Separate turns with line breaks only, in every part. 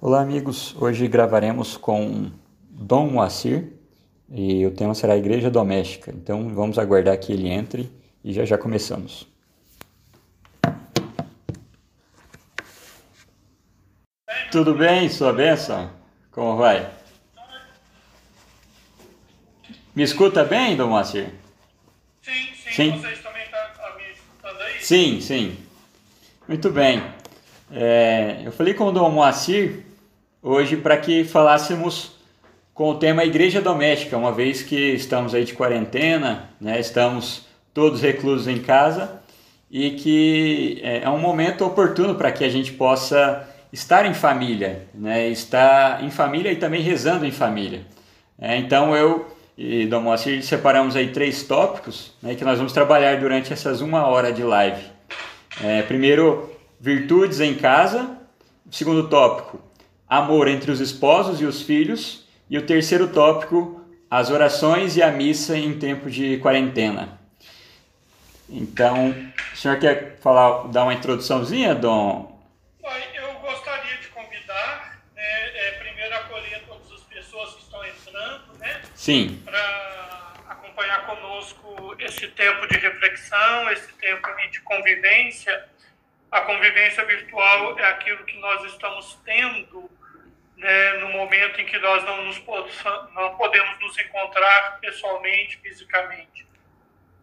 Olá, amigos. Hoje gravaremos com Dom Moacir e o tema será Igreja Doméstica. Então vamos aguardar que ele entre e já já começamos. Tudo bem, sua bênção? Como vai? Me escuta bem, Dom Moacir?
Sim, sim, sim. Vocês também estão tá, me escutando aí?
Sim, sim. Muito bem. É, eu falei com o Dom Moacir hoje para que falássemos com o tema Igreja Doméstica, uma vez que estamos aí de quarentena, né, estamos todos reclusos em casa e que é, é um momento oportuno para que a gente possa estar em família, né, estar em família e também rezando em família. É, então eu e Dom Moacir separamos aí três tópicos né, que nós vamos trabalhar durante essas uma hora de live. É, primeiro, virtudes em casa. Segundo tópico, amor entre os esposos e os filhos. E o terceiro tópico, as orações e a missa em tempo de quarentena. Então, o senhor quer falar, dar uma introduçãozinha, Dom?
Eu gostaria de convidar, né, é, primeiro acolher todas as pessoas que estão entrando, né?
Sim.
Para acompanhar conosco esse tempo de reflexão, esse tempo de convivência. A convivência virtual é aquilo que nós estamos tendo né, no momento em que nós não, nos, não podemos nos encontrar pessoalmente, fisicamente.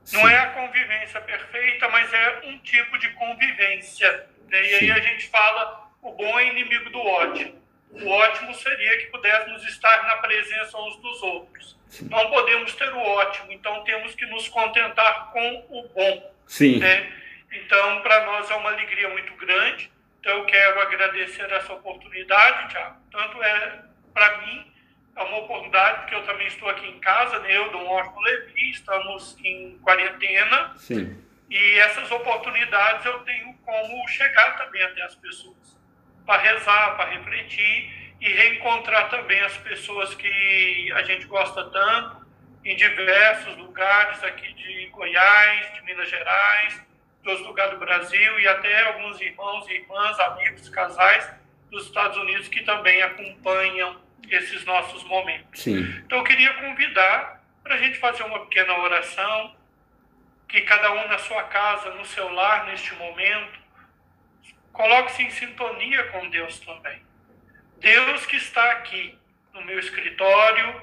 Sim. Não é a convivência perfeita, mas é um tipo de convivência. Né? E aí a gente fala o bom é inimigo do ótimo. O ótimo seria que pudéssemos estar na presença uns dos outros. Não podemos ter o ótimo, então temos que nos contentar com o bom.
Sim.
Né? Então, para nós é uma alegria muito grande então, eu quero agradecer essa oportunidade, Tiago. Tanto é, para mim, é uma oportunidade, porque eu também estou aqui em casa, né? eu, Dom Osmo Levi, estamos em quarentena.
Sim.
E essas oportunidades eu tenho como chegar também até as pessoas, para rezar, para refletir e reencontrar também as pessoas que a gente gosta tanto em diversos lugares aqui de Goiás, de Minas Gerais, dos lugares do Brasil e até alguns irmãos e irmãs, amigos, casais dos Estados Unidos que também acompanham esses nossos momentos.
Sim.
Então eu queria convidar para a gente fazer uma pequena oração, que cada um na sua casa, no seu lar, neste momento, coloque-se em sintonia com Deus também. Deus que está aqui no meu escritório,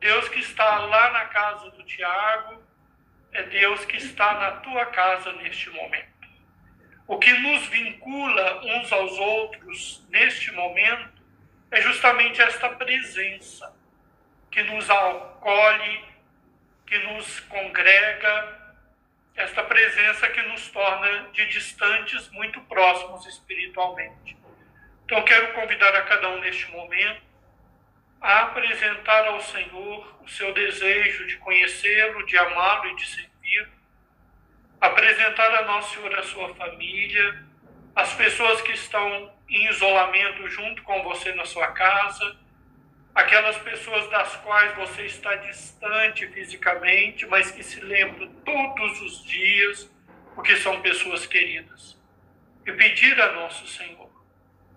Deus que está lá na casa do Tiago, é Deus que está na tua casa neste momento. O que nos vincula uns aos outros neste momento é justamente esta presença que nos acolhe, que nos congrega, esta presença que nos torna de distantes muito próximos espiritualmente. Então, quero convidar a cada um neste momento a apresentar ao Senhor o seu desejo de conhecê-lo, de amá-lo e de servir, apresentar a Nossa Senhora a sua família, as pessoas que estão em isolamento junto com você na sua casa, aquelas pessoas das quais você está distante fisicamente, mas que se lembram todos os dias, porque são pessoas queridas. E pedir a Nosso Senhor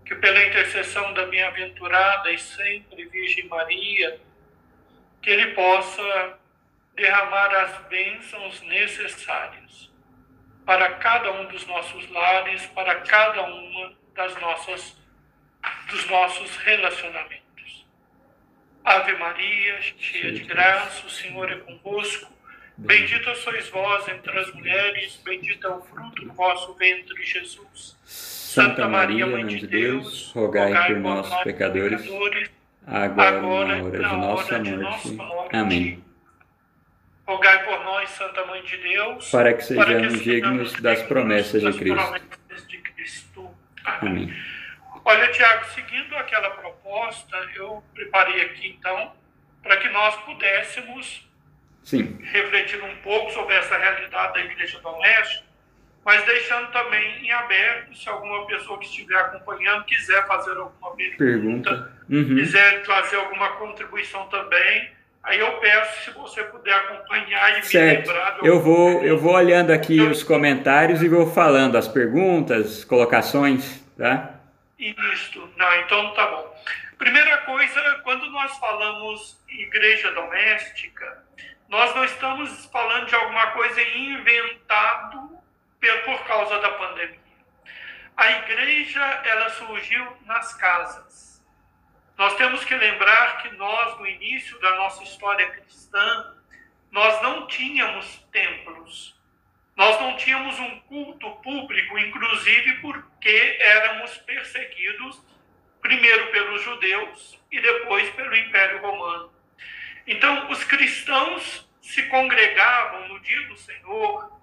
que pela intercessão da bem-aventurada e sempre Virgem Maria, que Ele possa derramar as bênçãos necessárias para cada um dos nossos lares, para cada uma das nossas dos nossos relacionamentos. Ave Maria, cheia de graça, o Senhor é convosco. Bendita sois vós entre as mulheres, bendito é o fruto do vosso ventre, Jesus.
Santa Maria, Mãe de Deus, rogai por nós, pecadores, agora, agora na hora de nossa morte. Amém.
Rogai por nós, Santa Mãe de Deus,
para que sejamos dignos das promessas de Cristo.
De Cristo.
Amém.
Olha, Tiago, seguindo aquela proposta, eu preparei aqui então para que nós pudéssemos
Sim.
refletir um pouco sobre essa realidade da igreja doméstica mas deixando também em aberto se alguma pessoa que estiver acompanhando quiser fazer alguma pergunta,
pergunta. Uhum.
quiser trazer alguma contribuição também. Aí eu peço se você puder acompanhar e
certo.
me lembrar.
Eu vou, eu vou olhando aqui então, os comentários e vou falando as perguntas, colocações, tá?
Isso, não, então tá bom. Primeira coisa, quando nós falamos igreja doméstica, nós não estamos falando de alguma coisa inventado por causa da pandemia. A igreja, ela surgiu nas casas. Nós temos que lembrar que nós, no início da nossa história cristã, nós não tínhamos templos. Nós não tínhamos um culto público, inclusive porque éramos perseguidos primeiro pelos judeus e depois pelo Império Romano. Então, os cristãos se congregavam no dia do Senhor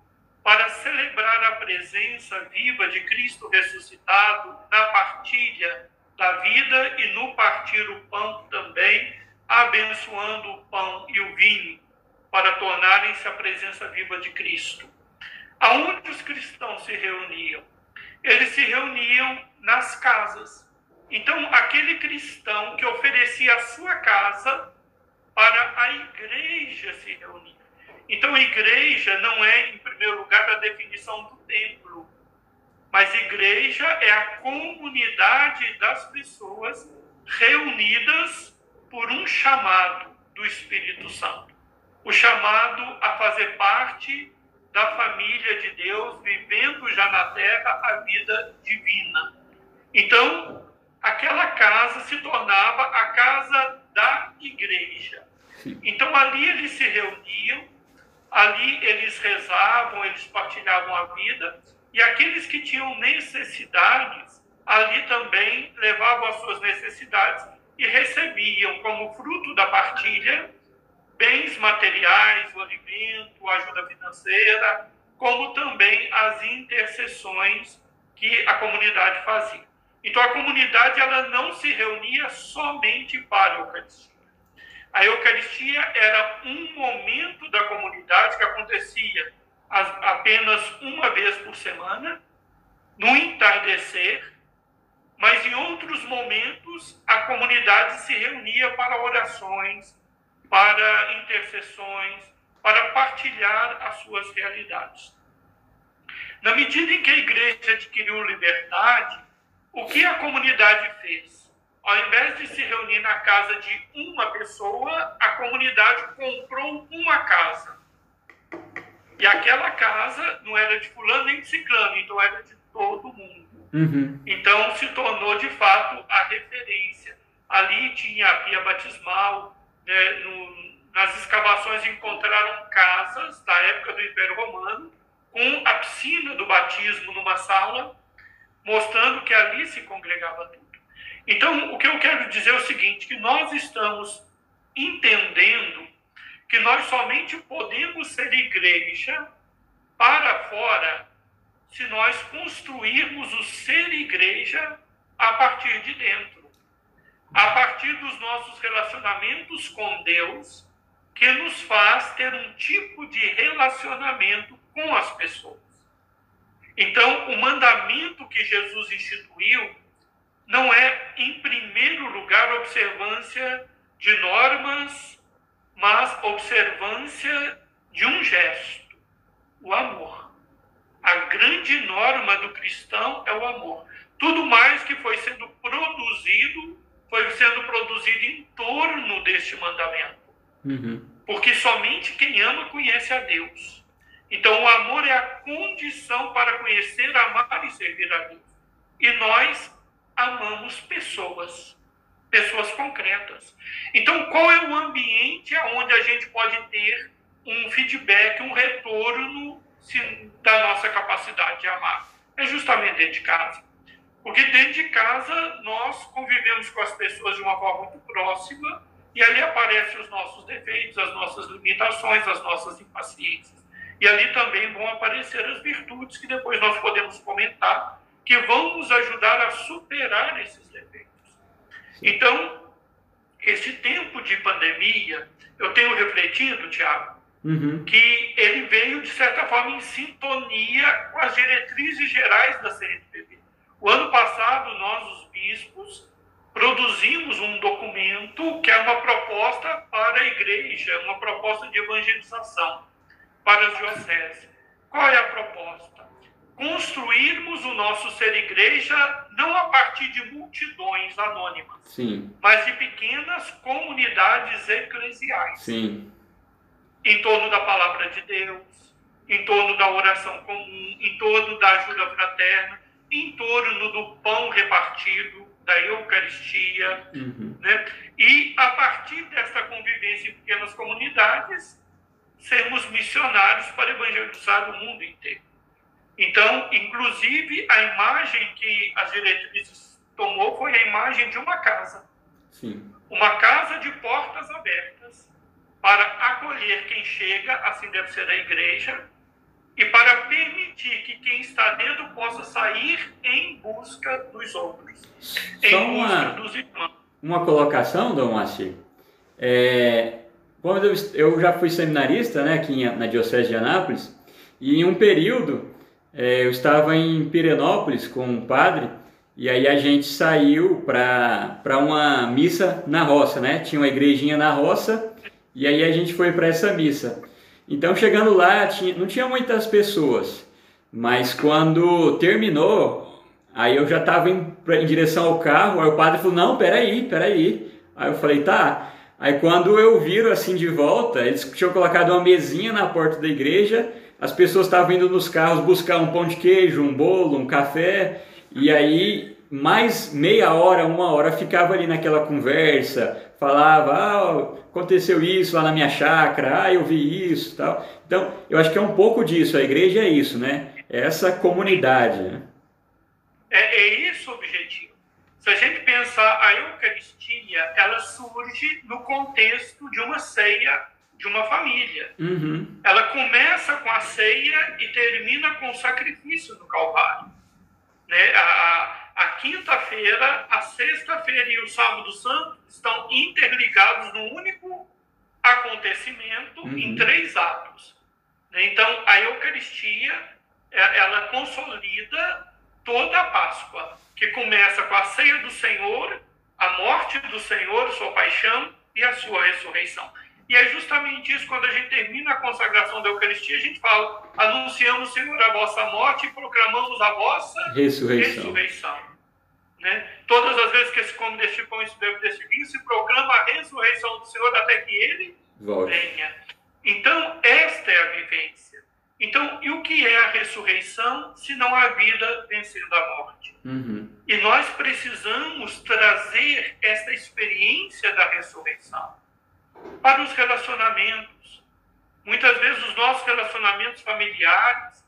para celebrar a presença viva de Cristo ressuscitado na partilha da vida e no partir o pão também, abençoando o pão e o vinho para tornarem-se a presença viva de Cristo. Aonde os cristãos se reuniam? Eles se reuniam nas casas. Então, aquele cristão que oferecia a sua casa para a igreja se reunir. Então, igreja não é, em primeiro lugar, a definição do templo, mas igreja é a comunidade das pessoas reunidas por um chamado do Espírito Santo. O chamado a fazer parte da família de Deus, vivendo já na terra a vida divina. Então, aquela casa se tornava a casa da igreja. Então, ali eles se reuniam, ali eles rezavam, eles partilhavam a vida, e aqueles que tinham necessidades, ali também levavam as suas necessidades e recebiam como fruto da partilha bens materiais, o alimento, a ajuda financeira, como também as intercessões que a comunidade fazia. Então a comunidade ela não se reunia somente para a Eucaristia. A Eucaristia era um momento da comunidade que acontecia apenas uma vez por semana, no entardecer, mas em outros momentos a comunidade se reunia para orações, para intercessões, para partilhar as suas realidades. Na medida em que a igreja adquiriu liberdade, o que a comunidade fez? Ao invés de se reunir na casa de uma pessoa, a comunidade comprou uma casa. E aquela casa não era de fulano nem de ciclano, então era de todo mundo. Uhum. Então se tornou de fato a referência. Ali tinha a pia batismal, né, no, nas escavações encontraram casas da época do Império Romano com a piscina do batismo numa sala, mostrando que ali se congregava tudo. Então, o que eu quero dizer é o seguinte, que nós estamos entendendo que nós somente podemos ser igreja para fora se nós construirmos o ser igreja a partir de dentro a partir dos nossos relacionamentos com Deus, que nos faz ter um tipo de relacionamento com as pessoas. Então, o mandamento que Jesus instituiu não é, em primeiro lugar, observância de normas, mas observância de um gesto, o amor. A grande norma do cristão é o amor. Tudo mais que foi sendo produzido foi sendo produzido em torno deste mandamento. Uhum. Porque somente quem ama conhece a Deus. Então, o amor é a condição para conhecer, amar e servir a Deus. E nós amamos pessoas, pessoas concretas. Então, qual é o ambiente onde a gente pode ter um feedback, um retorno da nossa capacidade de amar? É justamente dentro de casa. Porque dentro de casa nós convivemos com as pessoas de uma forma muito próxima e ali aparecem os nossos defeitos, as nossas limitações, as nossas impaciências. E ali também vão aparecer as virtudes que depois nós podemos comentar, que vão nos ajudar a superar esses defeitos. Então, esse tempo de pandemia, eu tenho refletido, Tiago, uhum. que ele veio, de certa forma, em sintonia com as diretrizes gerais da CNPB. O ano passado, nós, os bispos, produzimos um documento que é uma proposta para a igreja, uma proposta de evangelização para as dioceses. Qual é a proposta? Construirmos o nosso ser igreja não a partir de multidões anônimas,
Sim.
mas de pequenas comunidades eclesiais.
Sim.
Em torno da palavra de Deus, em torno da oração comum, em torno da ajuda fraterna, em torno do pão repartido, da Eucaristia,
Uhum.
né? E a partir dessa convivência em pequenas comunidades, sermos missionários para evangelizar o mundo inteiro. Então, inclusive, a imagem que as diretrizes tomou foi a imagem de uma casa,
Sim.
uma casa de portas abertas para acolher quem chega, assim deve ser a igreja, e para permitir que quem está dentro possa sair em busca dos outros, em
Só
busca
uma,
dos irmãos.
uma colocação, Dom Moacir. É, quando eu, eu já fui seminarista né, aqui em- na Diocese de Anápolis, e em um período eu estava em Pirenópolis com um padre, e aí a gente saiu para uma missa na roça, né? Tinha uma igrejinha na roça, e aí a gente foi para essa missa. Então, chegando lá, tinha, não tinha muitas pessoas, mas quando terminou, aí eu já estava em, em direção ao carro, aí o padre falou: Não, peraí, peraí. Aí eu falei: Tá. Aí quando eu viro assim de volta, eles tinham colocado uma mesinha na porta da igreja, as pessoas estavam indo nos carros buscar um pão de queijo, um bolo, um café, e aí mais meia hora, uma hora ficava ali naquela conversa, falava, ah, aconteceu isso lá na minha chácara, ah, eu vi isso, tal. Então, eu acho que é um pouco disso, a igreja é isso, né? É essa comunidade, né?
É, é esse o objetivo. Se a gente pensar a Eucaristia, ela surge no contexto de uma ceia de uma família.
Uhum,
Ela começa com a ceia e termina com o sacrifício do Calvário. Né? A, a- quinta-feira, a sexta-feira e o sábado santo estão interligados num único acontecimento
Uhum.
em três atos. né? Então, a Eucaristia, é- ela consolida toda a Páscoa, que começa com a ceia do Senhor, a morte do Senhor, sua paixão e a sua ressurreição. E é justamente isso, quando a gente termina a consagração da Eucaristia, a gente fala, anunciamos, Senhor, a vossa morte e proclamamos a vossa
ressurreição.
ressurreição. Né? Todas as vezes que se come deste pão e se bebe deste vinho, se proclama a ressurreição do Senhor até que ele
Volte.
venha. Então, esta é a vivência. Então, e o que é a ressurreição se não a vida vencendo a morte?
Uhum,
E nós precisamos trazer esta experiência da ressurreição para os relacionamentos. Muitas vezes os nossos relacionamentos familiares,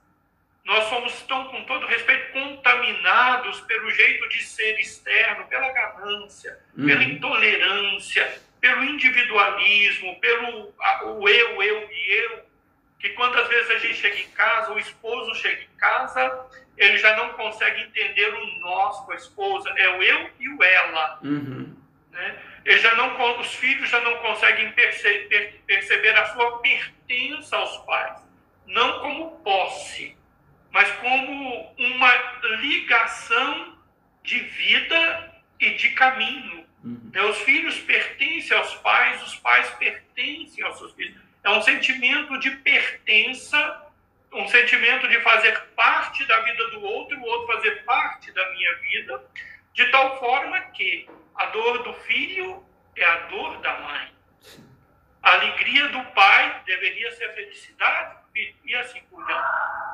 nós somos tão, com todo respeito, contaminados pelo jeito de ser externo, pela ganância,
Uhum.
pela intolerância, pelo individualismo, pelo a- o eu, eu e eu, que quando às vezes a gente chega em casa, o esposo chega em casa, ele já não consegue entender o nós com a esposa, é o eu e o ela.
uhum,
Né? Ele já não, os filhos já não conseguem perce- per- perceber a sua pertença aos pais, não como posse, mas como uma ligação de vida e de caminho.
uhum.
Né? Os filhos pertencem aos pais, os pais pertencem aos seus filhos. É um sentimento de pertença, um sentimento de fazer parte da vida do outro, o outro fazer parte da minha vida, de tal forma que a dor do filho é a dor da mãe. A alegria do pai deveria ser a felicidade do filho, e assim por diante.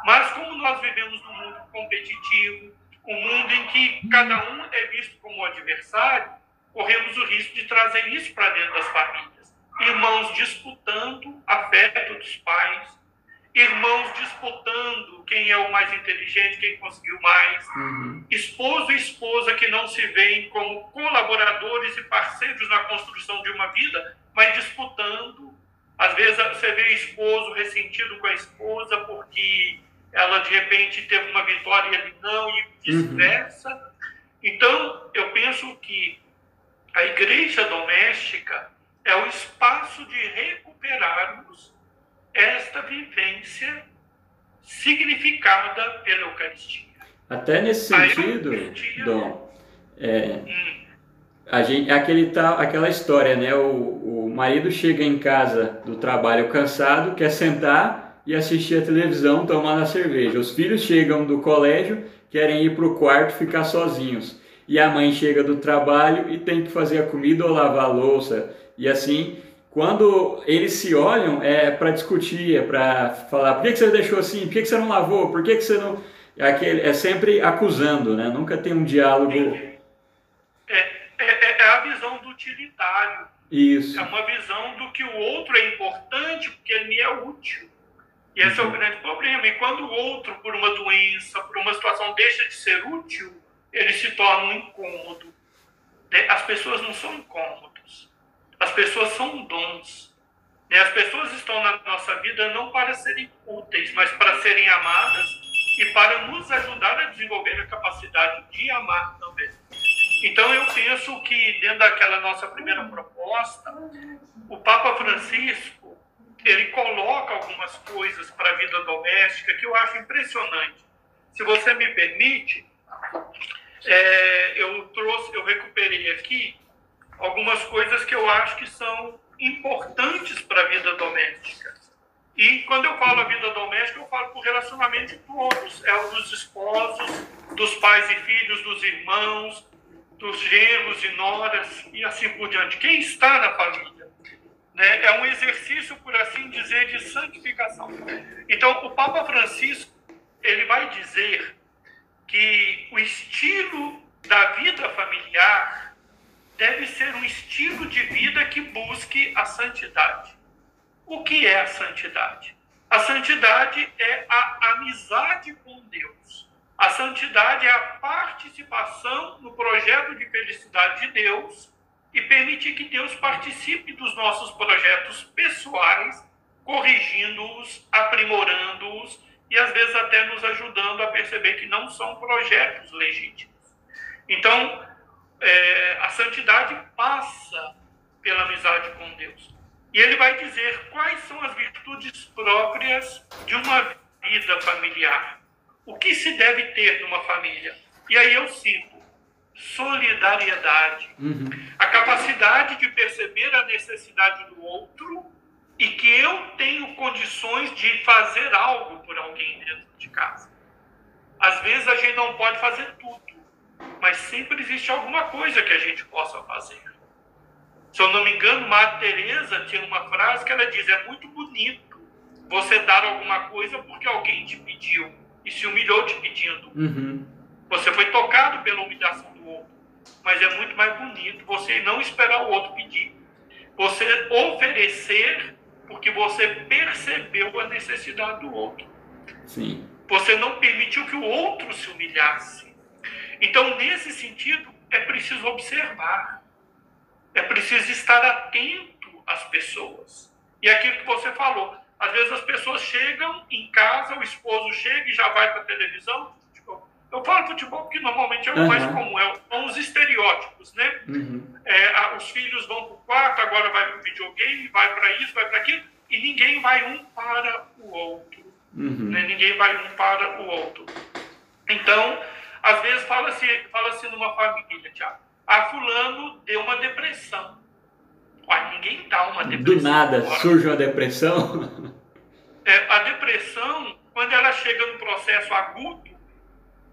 Mas como nós vivemos num mundo competitivo, um mundo em que cada um é visto como adversário, corremos o risco de trazer isso para dentro das famílias. Irmãos disputando afeto dos pais, irmãos disputando quem é o mais inteligente, quem conseguiu mais,
Uhum.
esposo e esposa que não se veem como colaboradores e parceiros na construção de uma vida, mas disputando. Às vezes você vê esposo ressentido com a esposa porque ela de repente teve uma vitória e ele não, e vice-versa. Então, eu penso que a igreja doméstica é o espaço de recuperarmos esta vivência significada pela Eucaristia.
Até nesse sentido,
perdi,
Dom, é,
Hum,
a gente, aquele tal, aquela história, né? O, o marido chega em casa do trabalho cansado, quer sentar e assistir a televisão tomando a cerveja. Os filhos chegam do colégio, querem ir para o quarto ficar sozinhos. E a mãe chega do trabalho e tem que fazer a comida ou lavar a louça. E assim, quando eles se olham, é para discutir, é para falar: por que, que você deixou assim? Por que, que você não lavou? Por que, que você não. É, aquele, é sempre acusando, né? Nunca tem um diálogo.
É, é, é a visão do utilitário.
Isso.
É uma visão do que o outro é importante porque ele me é útil. E esse uhum. é o uhum. grande problema. E quando o outro, por uma doença, por uma situação, deixa de ser útil, ele se torna um incômodo. As pessoas não são incômodos. As pessoas são dons. As pessoas estão na nossa vida não para serem úteis, mas para serem amadas e para nos ajudar a desenvolver a capacidade de amar também. Então eu penso que dentro daquela nossa primeira proposta, o Papa Francisco ele coloca algumas coisas para a vida doméstica que eu acho impressionante. Se você me permite, é, eu trouxe, eu recuperei aqui algumas coisas que eu acho que são importantes para a vida doméstica. E quando eu falo a vida doméstica, eu falo por relacionamento de todos, é o dos esposos, dos pais e filhos, dos irmãos, dos genros e noras e assim por diante. Quem está na família né, é um exercício, por assim dizer, de santificação. Então, o Papa Francisco ele vai dizer que o estilo da vida familiar deve ser um estilo de vida que busque a santidade. O que é a santidade? A santidade é a amizade com Deus. A santidade é a participação no projeto de felicidade de Deus e permitir que Deus participe dos nossos projetos pessoais, corrigindo-os, aprimorando-os e às vezes até nos ajudando a perceber que não são projetos legítimos. Então, é, a santidade passa pela amizade com Deus. E ele vai dizer quais são as virtudes próprias de uma vida familiar. O que se deve ter numa família? E aí eu cito: solidariedade, uhum. a capacidade de perceber a necessidade do outro e que eu tenho condições de fazer algo por alguém dentro de casa. Às vezes a gente não pode fazer tudo, mas sempre existe alguma coisa que a gente possa fazer. Se eu não me engano, Madre Teresa tinha uma frase que ela diz: é muito bonito você dar alguma coisa porque alguém te pediu e se humilhou te pedindo.
Uhum.
Você foi tocado pela humilhação do outro. Mas é muito mais bonito você não esperar o outro pedir. Você oferecer porque você percebeu a necessidade do outro.
Sim.
Você não permitiu que o outro se humilhasse. Então, nesse sentido, é preciso observar. É preciso estar atento às pessoas. E aquilo que você falou, às vezes as pessoas chegam em casa, o esposo chega e já vai para a televisão. Eu falo futebol porque normalmente é o uhum. mais comum, é, são os estereótipos, né?
Uhum.
É, a, os filhos vão para o quarto, agora vai para o videogame, vai para isso, vai para aquilo, e ninguém vai um para o outro.
Uhum.
Né? Ninguém vai um para o outro. Então, às vezes fala-se fala -se numa família, Tiago, a fulano deu uma depressão. Uai, ninguém dá uma depressão.
Do nada agora. surge uma depressão?
É, a depressão, quando ela chega no processo agudo,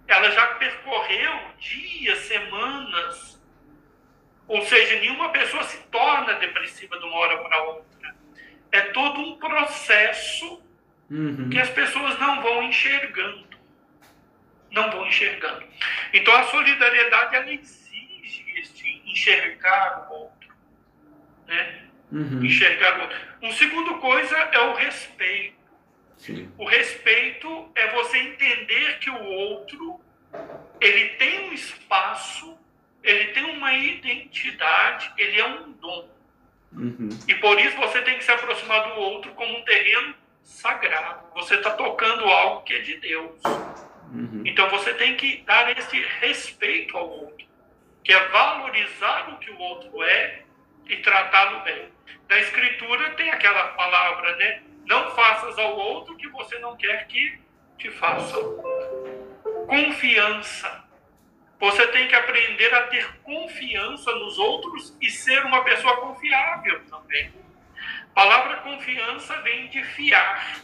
ela já percorreu dias, semanas. Ou seja, nenhuma pessoa se torna depressiva de uma hora para outra. É todo um processo
uhum.
que as pessoas não vão enxergando. Não vão enxergando. Então a solidariedade ela exige este enxergar o outro né?
Uhum.
Enxergar o outro. Um segundo coisa é o respeito.
Sim.
O respeito é você entender que o outro ele tem um espaço, ele tem uma identidade, ele é um dom.
Uhum.
E por isso você tem que se aproximar do outro como um terreno sagrado. Você está tocando algo que é de Deus.
Uhum.
Então você tem que dar esse respeito ao outro, que é valorizar o que o outro é e tratá-lo bem. Na Escritura tem aquela palavra, né? Não faças ao outro que você não quer que te façam. Confiança. Você tem que aprender a ter confiança nos outros e ser uma pessoa confiável também. A palavra confiança vem de fiar.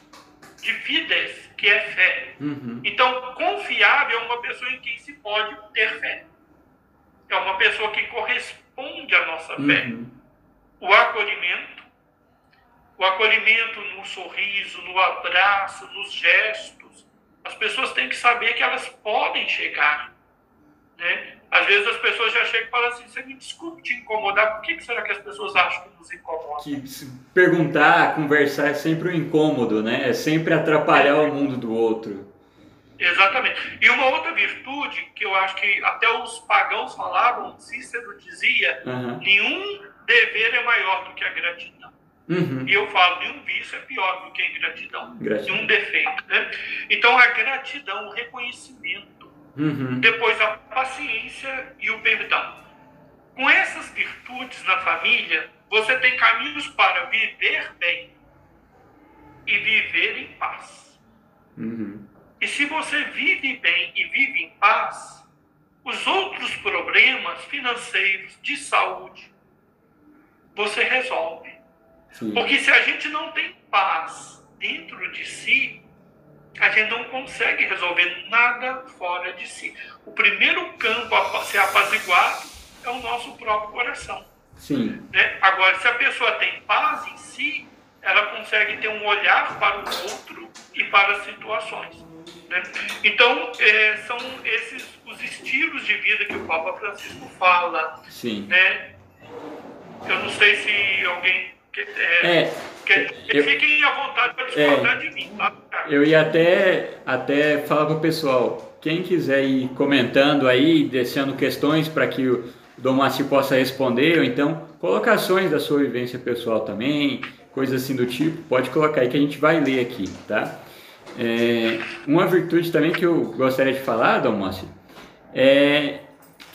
De fides, que é fé.
Uhum.
Então, confiável é uma pessoa em quem se pode ter fé. É uma pessoa que corresponde à nossa fé.
Uhum.
O acolhimento, o acolhimento no sorriso, no abraço, nos gestos. As pessoas têm que saber que elas podem chegar. Né? Às vezes as pessoas já chegam e falam assim: você me desculpe te incomodar, por que, que será que as pessoas acham que nos incomoda?
Que se perguntar, conversar é sempre um incômodo, né? É sempre atrapalhar o mundo do outro.
Exatamente. E uma outra virtude que eu acho que até os pagãos falavam, Cícero dizia:
Uhum.
nenhum dever é maior do que a gratidão.
Uhum.
E eu falo, nenhum vício é pior do que a ingratidão.
Gratidão.
Nenhum defeito. Né? Então a gratidão, o reconhecimento,
Uhum.
depois a paciência e o perdão. Com essas virtudes na família, você tem caminhos para viver bem e viver em paz.
Uhum.
E se você vive bem e vive em paz, os outros problemas financeiros, de saúde, você resolve.
Sim.
Porque se a gente não tem paz dentro de si, a gente não consegue resolver nada fora de si. O primeiro campo a ser apaziguado é o nosso próprio coração.
Sim.
né? Agora, se a pessoa tem paz em si, ela consegue ter um olhar para o outro e para as situações. né? Então, eh, são esses os estilos de vida que o Papa Francisco fala.
Sim.
Né? Eu não sei se alguém eh,
É,
quer-
eu-
fiquem à vontade para discordar de mim, tá?
eu ia até, até falar pro pessoal, quem quiser ir comentando aí, deixando questões para que o Dom Márcio possa responder, ou então colocações da sua vivência pessoal também, coisas assim do tipo, pode colocar aí que a gente vai ler aqui, tá? É, uma virtude também que eu gostaria de falar, Dom Márcio, é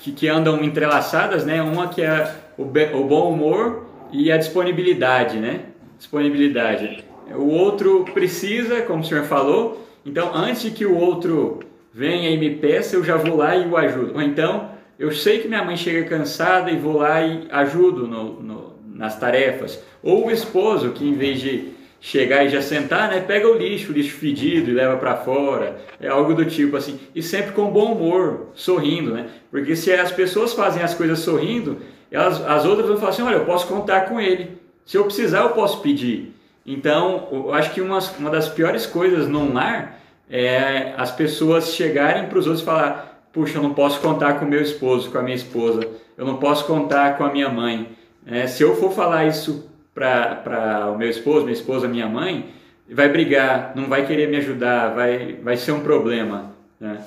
que, que andam entrelaçadas, né? Uma que é o, be- o bom humor e a disponibilidade, né? Disponibilidade. O outro precisa, como o senhor falou, então antes que o outro venha e me peça, eu já vou lá e o ajudo. Ou então, eu sei que minha mãe chega cansada e vou lá e ajudo no- no- nas tarefas. Ou o esposo que em vez de chegar e já sentar, né, pega o lixo, o lixo fedido e leva para fora, é algo do tipo assim, e sempre com bom humor, sorrindo, né? Porque se as pessoas fazem as coisas sorrindo, elas, as outras vão falar assim, olha, eu posso contar com ele, se eu precisar eu posso pedir. Então, eu acho que uma, uma das piores coisas num lar é as pessoas chegarem para os outros e falar, puxa, eu não posso contar com meu esposo, com a minha esposa, eu não posso contar com a minha mãe. É, se eu for falar isso para o meu esposo, minha esposa, minha mãe, vai brigar, não vai querer me ajudar, vai, vai ser um problema. Né?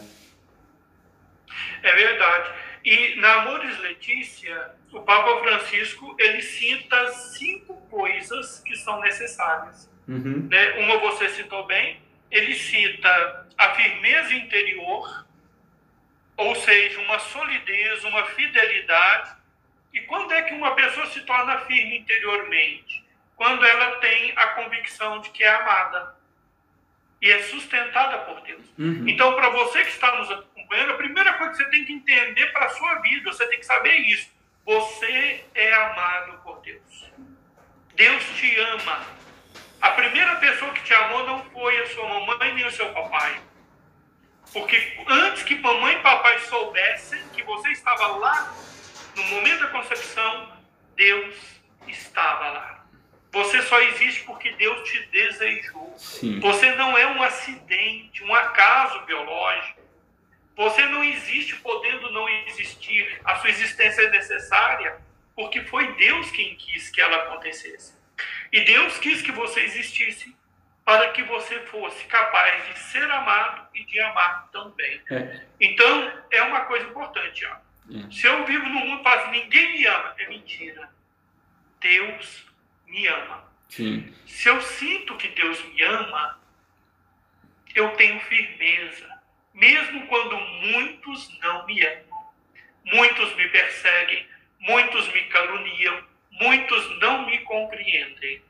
É verdade. E na Amores Letícia, o Papa Francisco ele cita cinco coisas que são necessárias.
Uhum,
né? Uma você citou bem, ele cita a firmeza interior, ou seja, uma solidez, uma fidelidade. E quando é que uma pessoa se torna firme interiormente? Quando ela tem a convicção de que é amada e é sustentada por Deus.
uhum,
Então, para você que está nos acompanhando, a primeira coisa que você tem que entender para a sua vida, você tem que saber isso. Você é amado por Deus. Deus te ama. A primeira pessoa que te amou não foi a sua mamãe nem o seu papai. Porque antes que mamãe e papai soubessem que você estava lá, no momento da concepção, Deus estava lá. Você só existe porque Deus te desejou.
sim,
Você não é um acidente, um acaso biológico. Você não existe podendo não existir. A sua existência é necessária porque foi Deus quem quis que ela acontecesse. E Deus quis que você existisse para que você fosse capaz de ser amado e de amar também.
é,
Então, é uma coisa importante. Ó.
É.
Se eu vivo num mundo e assim, ninguém me ama, é mentira. Deus me ama.
sim,
Se eu sinto que Deus me ama, eu tenho firmeza, mesmo quando muitos não me amam. Muitos me perseguem, muitos me caluniam, muitos não me compreendem.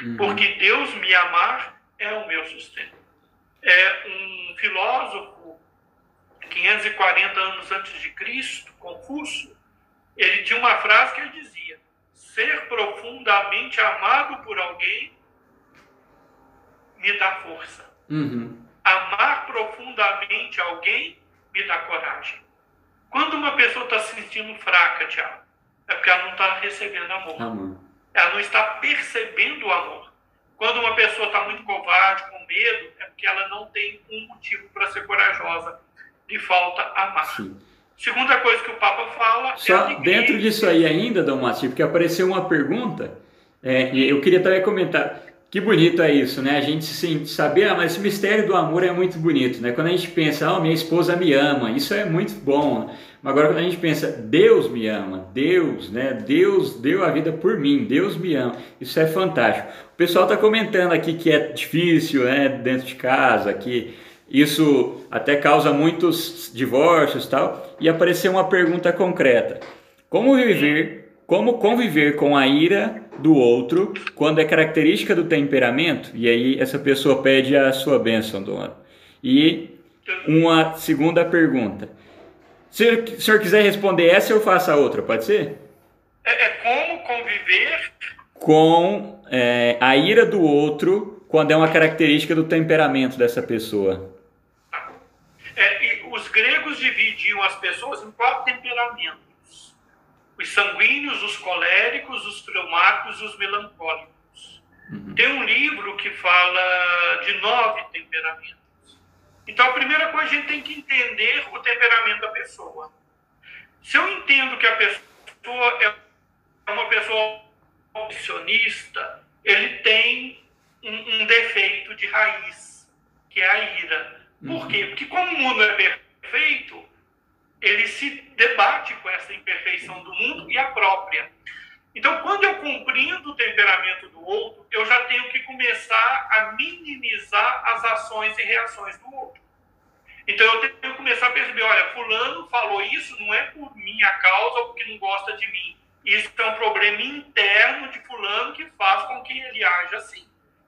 uhum,
Porque Deus me amar é o meu sustento. É um filósofo, 540 anos antes de Cristo, Confúcio, ele tinha uma frase que ele dizia: ser profundamente amado por alguém me dá força.
Uhum.
Amar profundamente alguém me dá coragem. Quando uma pessoa está se sentindo fraca, Tiago, é porque ela não está recebendo amor.
Amor.
Ela não está percebendo o amor. Quando uma pessoa está muito covarde, com medo, é porque ela não tem um motivo para ser corajosa. Lhe falta amar.
Sim.
Segunda coisa que o Papa fala. é
Só
alegria.
dentro disso aí ainda, Dom Márcio, porque apareceu uma pergunta, é, e eu queria também comentar. Que bonito é isso, né? A gente se saber, ah, mas esse mistério do amor é muito bonito, né? Quando a gente pensa, ah, minha esposa me ama, isso é muito bom. Mas agora quando a gente pensa, Deus me ama, Deus, né? Deus deu a vida por mim, Deus me ama. Isso é fantástico. O pessoal está comentando aqui que é difícil, né? Dentro de casa, que isso até causa muitos divórcios, tal. E apareceu uma pergunta concreta: Como viver como conviver com a ira do outro quando é característica do temperamento? E aí essa pessoa pede a sua bênção, dona. E uma segunda pergunta. Se o senhor quiser responder essa, eu faço a outra, pode ser?
É, é como conviver
Com é, a ira do outro quando é uma característica do temperamento dessa pessoa.
É, os gregos dividiam as pessoas em quatro temperamentos: os sanguíneos, os coléricos, os fleumáticos e os melancólicos. Tem um livro que fala de nove temperamentos. Então, a primeira coisa, a gente tem que entender o temperamento da pessoa. Se eu entendo que a pessoa é uma pessoa opcionista, ele tem um, um defeito de raiz, que é a ira. Por quê? Porque como o mundo é perfeito, ele se debate com essa imperfeição do mundo e a própria. Então, quando eu compreendo o temperamento do outro, eu já tenho que começar a minimizar as ações e reações do outro. Então, eu tenho que começar a perceber: olha, Fulano falou isso não é por minha causa ou porque não gosta de mim. Isso é um problema interno de Fulano que faz com que ele haja assim.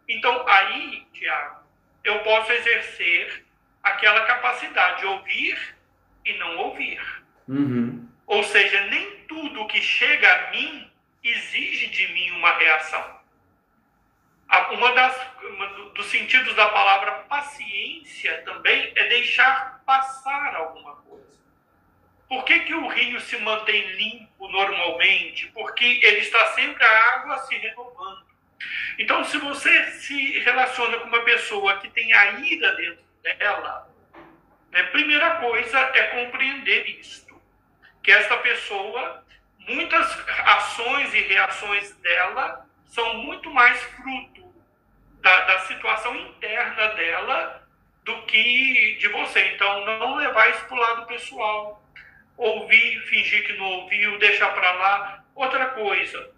Então, aí, Tiago, eu posso exercer aquela capacidade de ouvir e não ouvir.
Uhum.
Ou seja, nem tudo que chega a mim exige de mim uma reação. Uma das uma dos sentidos da palavra paciência também é deixar passar alguma coisa. Por que, que o rio se mantém limpo normalmente? Porque ele está sempre a água se renovando. Então, se você se relaciona com uma pessoa que tem a ira dentro dela, né, primeira coisa é compreender isto, que esta pessoa, muitas ações e reações dela são muito mais fruto da, da situação interna dela do que de você. Então, não levar isso para o lado pessoal. Ouvir, fingir que não ouviu, deixar para lá. Outra coisa,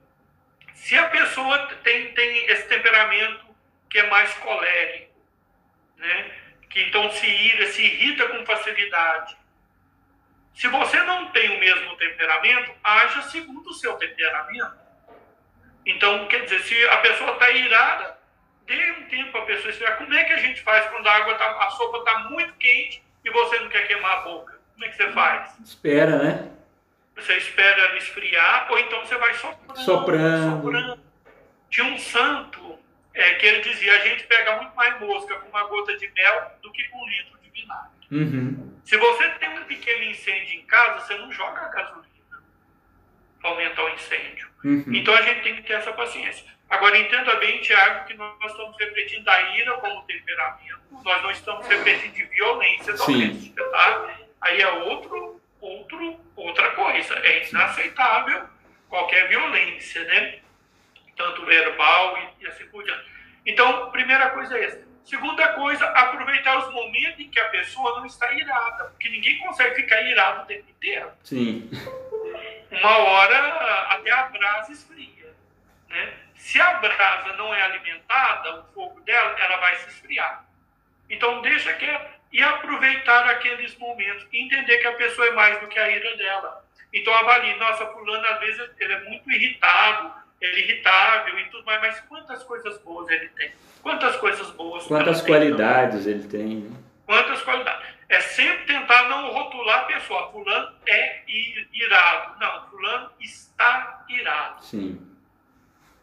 se a pessoa tem, tem esse temperamento que é mais colérico, né? Que então se ira, se irrita com facilidade. Se você não tem o mesmo temperamento, haja segundo o seu temperamento. Então, quer dizer, se a pessoa está irada, dê um tempo para a pessoa esfriar. Como é que a gente faz quando a água tá, a sopa está muito quente e você não quer queimar a boca? Como é que você faz?
Espera, né?
Você espera ela esfriar ou então você vai soprando.
Soprando.
soprando. Tinha um santo é, que ele dizia: a gente pega muito mais mosca com uma gota de mel do que com um litro de vinagre.
Uhum.
Se você tem um pequeno incêndio em casa, você não joga gasolina para aumentar o incêndio.
Uhum.
Então a gente tem que ter essa paciência. Agora entenda bem, Tiago, que nós estamos refletindo a ira como temperamento, nós não estamos refletindo de violência doméstica, tá? Aí é outro, outro, outra coisa. É inaceitável qualquer violência, né? Tanto verbal e, e assim por diante. Então, primeira coisa é essa. Segunda coisa, aproveitar os momentos em que a pessoa não está irada, porque ninguém consegue ficar irado o tempo inteiro
Sim.
uma hora até a brasa esfria. Né? Se a brasa não é alimentada, o fogo dela, ela vai se esfriar. Então deixa quieto e aproveitar aqueles momentos entender que a pessoa é mais do que a ira dela. Então avalie, nossa, fulano às vezes ele é muito irritado, ele é irritável e tudo mais, mas quantas coisas boas ele tem? Quantas coisas boas
Quantas
ela tem,
qualidades ele tem, né?
quantas qualidades. É sempre tentar não rotular a pessoa. Fulano é irado. Não, fulano está irado.
Sim.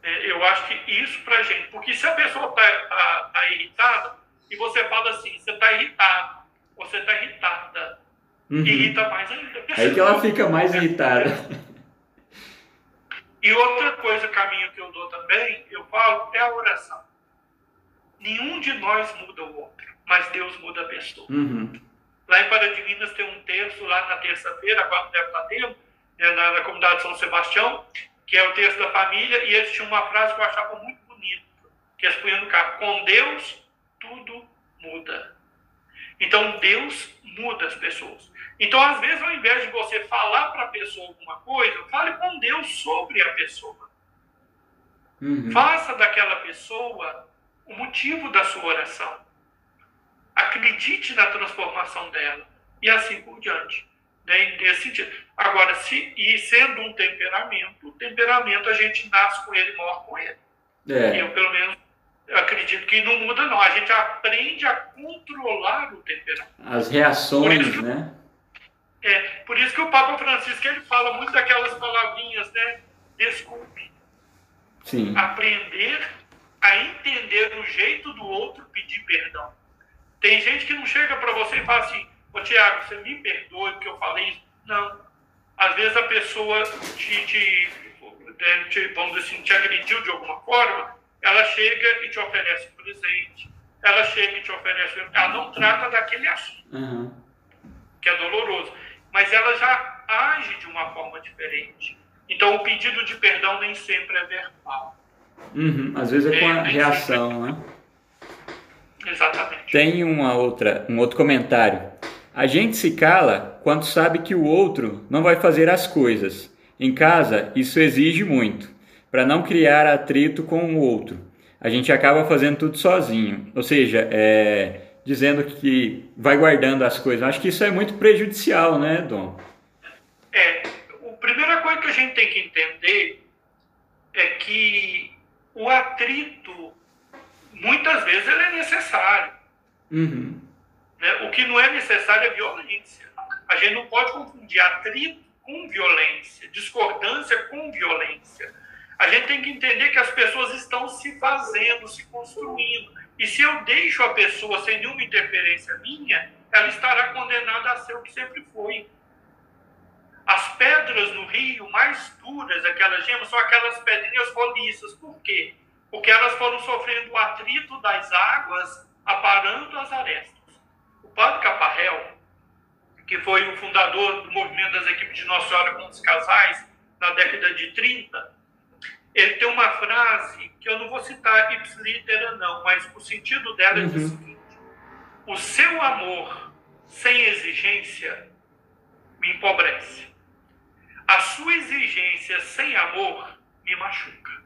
É, eu acho que isso pra gente, porque se a pessoa tá, tá, tá irritada e você fala assim, você tá irritado, você tá irritada, uhum. irrita mais ainda.
Aí que ela fica mais irritada.
E outra coisa, caminho que eu dou também, eu falo, é a oração. Nenhum de nós muda o outro, mas Deus muda a pessoa.
Uhum.
Lá em Paradivinas tem um terço, lá na terça-feira, agora deve estar tendo, né, na, na comunidade São Sebastião, que é o texto da família, e eles tinham uma frase que eu achava muito bonita, que eles punham no carro, com Deus tudo muda. Então Deus muda as pessoas. Então, às vezes, ao invés de você falar para a pessoa alguma coisa, fale com Deus sobre a pessoa.
Uhum.
Faça daquela pessoa o motivo da sua oração. Acredite na transformação dela. E assim por diante. Né? Nesse sentido. Agora, se, e sendo um temperamento, o temperamento a gente nasce com ele e morre com ele.
É.
Eu, pelo menos, acredito que não muda, não. A gente aprende a controlar o temperamento.
As reações, né?
É, por isso que o Papa Francisco ele fala muito daquelas palavrinhas, né? Desculpe.
Sim.
Aprender a entender o jeito do outro pedir perdão. Tem gente que não chega para você e fala assim, ô Tiago, você me perdoe porque eu falei isso. Não. Às vezes a pessoa te, te, te, vamos dizer assim, te agrediu de alguma forma, ela chega e te oferece um presente. Ela chega e te oferece. Ela não trata daquele assunto,
uhum.
que é doloroso. Mas ela já age de uma forma diferente. Então o pedido de perdão nem sempre é verbal.
Uhum. Às vezes é com a é, reação, sempre... né?
Exatamente.
Tem uma outra, um outro comentário. A gente se cala quando sabe que o outro não vai fazer as coisas. Em casa, isso exige muito, para não criar atrito com o outro. A gente acaba fazendo tudo sozinho. Ou seja, é, dizendo que vai guardando as coisas. Acho que isso é muito prejudicial, né, Dom?
É. A primeira coisa que a gente tem que entender é que o atrito, muitas vezes, ele é necessário.
Uhum.
Né? O que não é necessário é violência. A gente não pode confundir atrito com violência, discordância com violência. A gente tem que entender que as pessoas estão se fazendo, se construindo. E se eu deixo a pessoa sem nenhuma interferência minha, ela estará condenada a ser o que sempre foi. As pedras no rio mais duras, aquelas gemas, são aquelas pedrinhas roliças. Por quê? Porque elas foram sofrendo o atrito das águas, aparando as arestas. Padre Caparrel, que foi o fundador do movimento das equipes de Nossa Senhora com os casais na década de 30, ele tem uma frase que eu não vou citar ipsilitera não, mas o sentido dela uhum. é o uhum. seguinte: o seu amor sem exigência me empobrece. A sua exigência sem amor me machuca.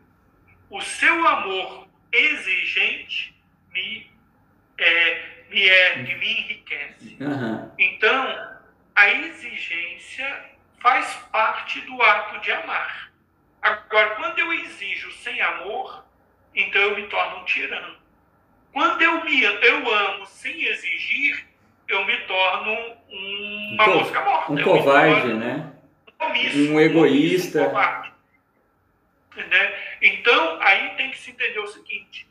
O seu amor exigente me é, me ergue, me enriquece.
Uhum.
Então, a exigência faz parte do ato de amar. Agora, quando eu exijo sem amor, então eu me torno um tirano. Quando eu, me, eu amo sem exigir, eu me torno um, uma um mosca morta.
Um covarde, né? Um, um egoísta.
Um Então, aí tem que se entender o seguinte: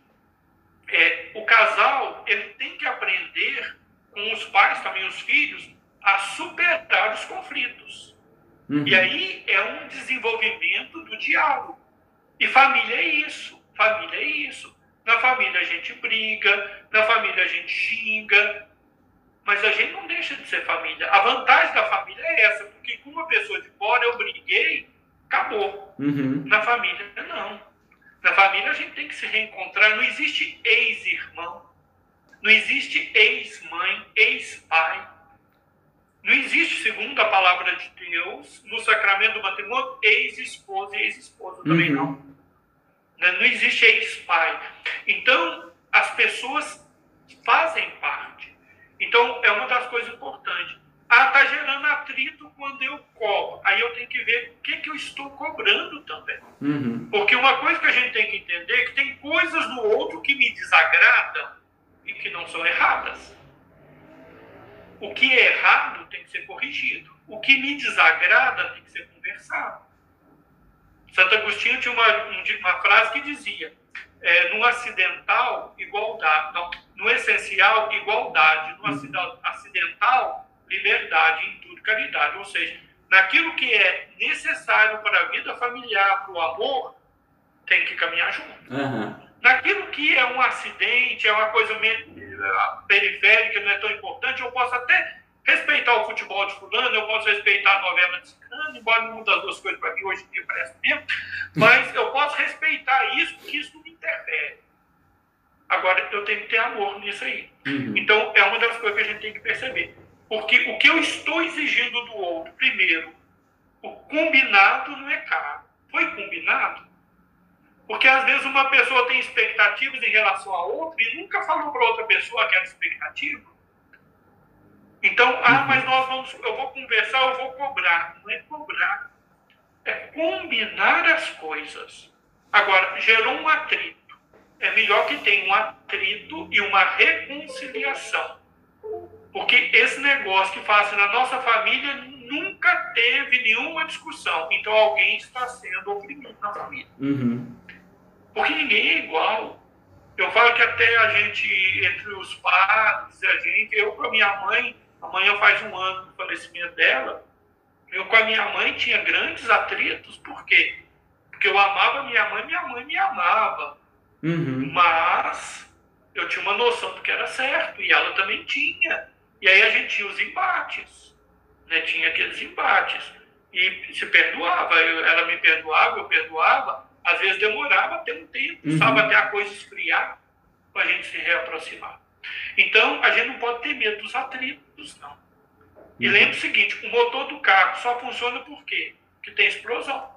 é, o casal ele tem que aprender com os pais, também os filhos, a superar os conflitos.
Uhum.
E aí é um desenvolvimento do diálogo. E família é isso. Família é isso. Na família a gente briga, na família a gente xinga, mas a gente não deixa de ser família. A vantagem da família é essa, porque com uma pessoa de fora eu briguei, acabou.
Uhum.
Na família, não. Na família a gente tem que se reencontrar. Não existe ex-irmão, não existe ex-mãe, ex-pai. Não existe, segundo a palavra de Deus, no sacramento do matrimônio, ex-esposa e ex-esposa também
uhum.
não. Né, não existe ex-pai. Então, as pessoas fazem parte. Então, é uma das coisas importantes. Ah, está gerando atrito quando eu cobro. Aí eu tenho que ver o que, que eu estou cobrando também.
Uhum.
Porque uma coisa que a gente tem que entender é que tem coisas no outro que me desagradam e que não são erradas. O que é errado tem que ser corrigido. O que me desagrada tem que ser conversado. Santo Agostinho tinha uma, uma frase que dizia: é, no acidental, igualdade. Não, no essencial, igualdade. No uhum. acidental, liberdade. Em tudo, caridade. Ou seja, naquilo que é necessário para a vida familiar, para o amor, tem que caminhar junto. Uhum. Naquilo que é um acidente, é uma coisa periférica, não é tão importante, eu posso até respeitar o futebol de fulano, eu posso respeitar a novela de ciclano, embora não muda as duas coisas para mim, hoje em dia parece mesmo, mas eu posso respeitar isso, porque isso não me interfere. Agora, eu tenho que ter amor nisso aí. Uhum. Então, é uma das coisas que a gente tem que perceber. Porque o que eu estou exigindo do outro, primeiro, o combinado não é caro. Foi combinado? Porque às vezes uma pessoa tem expectativas em relação a outra e nunca falou para outra pessoa aquela expectativa. Então, ah, uhum. mas nós vamos, eu vou conversar, eu vou cobrar. Não é cobrar, é combinar as coisas. Agora, gerou um atrito. É melhor que tenha um atrito e uma reconciliação. Porque esse negócio que faz na nossa família nunca teve nenhuma discussão. Então alguém está sendo oprimido na família. Uhum. Porque ninguém é igual. Eu falo que até a gente, entre os padres, a gente, eu com a minha mãe, amanhã faz um ano do falecimento dela, eu com a minha mãe tinha grandes atritos, por quê? Porque eu amava minha mãe, minha mãe me amava. Uhum. Mas eu tinha uma noção do que era certo, e ela também tinha. E aí a gente tinha os embates, né? tinha aqueles embates. E se perdoava, eu, ela me perdoava, eu perdoava. Às vezes demorava até um tempo, uhum. sabe, até a coisa esfriar, para a gente se reaproximar. Então, a gente não pode ter medo dos atritos, não. E uhum. lembre o seguinte, o motor do carro só funciona por quê? Porque tem explosão.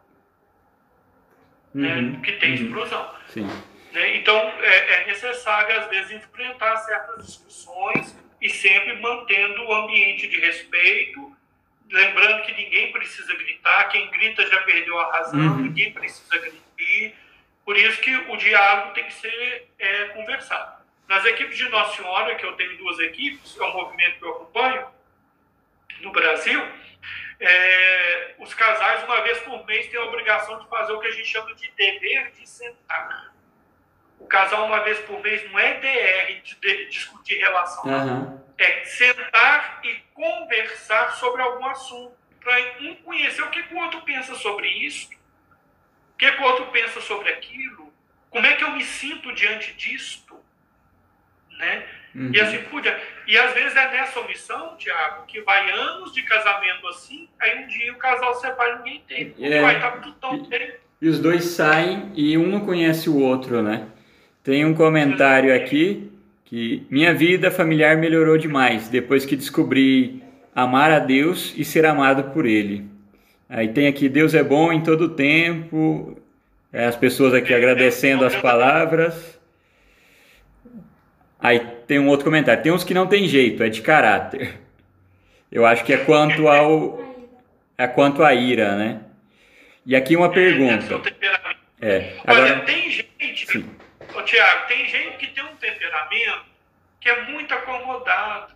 Né? Uhum. Né? Porque tem uhum. explosão. Sim. Né? Então, é, é necessário, às vezes, enfrentar certas discussões e sempre mantendo o ambiente de respeito, lembrando que ninguém precisa gritar, quem grita já perdeu a razão, uhum. ninguém precisa gritar. Por isso que o diálogo tem que ser é, conversado. Nas equipes de Nossa Senhora, que eu tenho duas equipes, é um movimento que eu acompanho no Brasil, é, os casais, uma vez por mês, têm a obrigação de fazer o que a gente chama de dever de sentar o casal uma vez por mês não é DR de, de discutir relação. Uhum. É sentar e conversar sobre algum assunto. Para um conhecer o que o outro pensa sobre isso, o que, que o outro pensa sobre aquilo, como é que eu me sinto diante disto. Né? Uhum. E assim podia. E às vezes é nessa omissão, Tiago, que vai anos de casamento assim, aí um dia o casal separa e ninguém tem. É. Vai estar tá tudo tão bem.
E os dois saem e um não conhece o outro, né? Tem um comentário aqui que minha vida familiar melhorou demais depois que descobri amar a Deus e ser amado por Ele. Aí tem aqui Deus é bom em todo tempo. É, as pessoas aqui agradecendo as palavras. Aí tem um outro comentário. Tem uns que não tem jeito, é de caráter. Eu acho que é quanto ao é quanto à ira, né? E aqui uma pergunta.
É, agora Olha, tem gente Sim. Ô, Tiago, tem gente que tem um temperamento que é muito acomodado.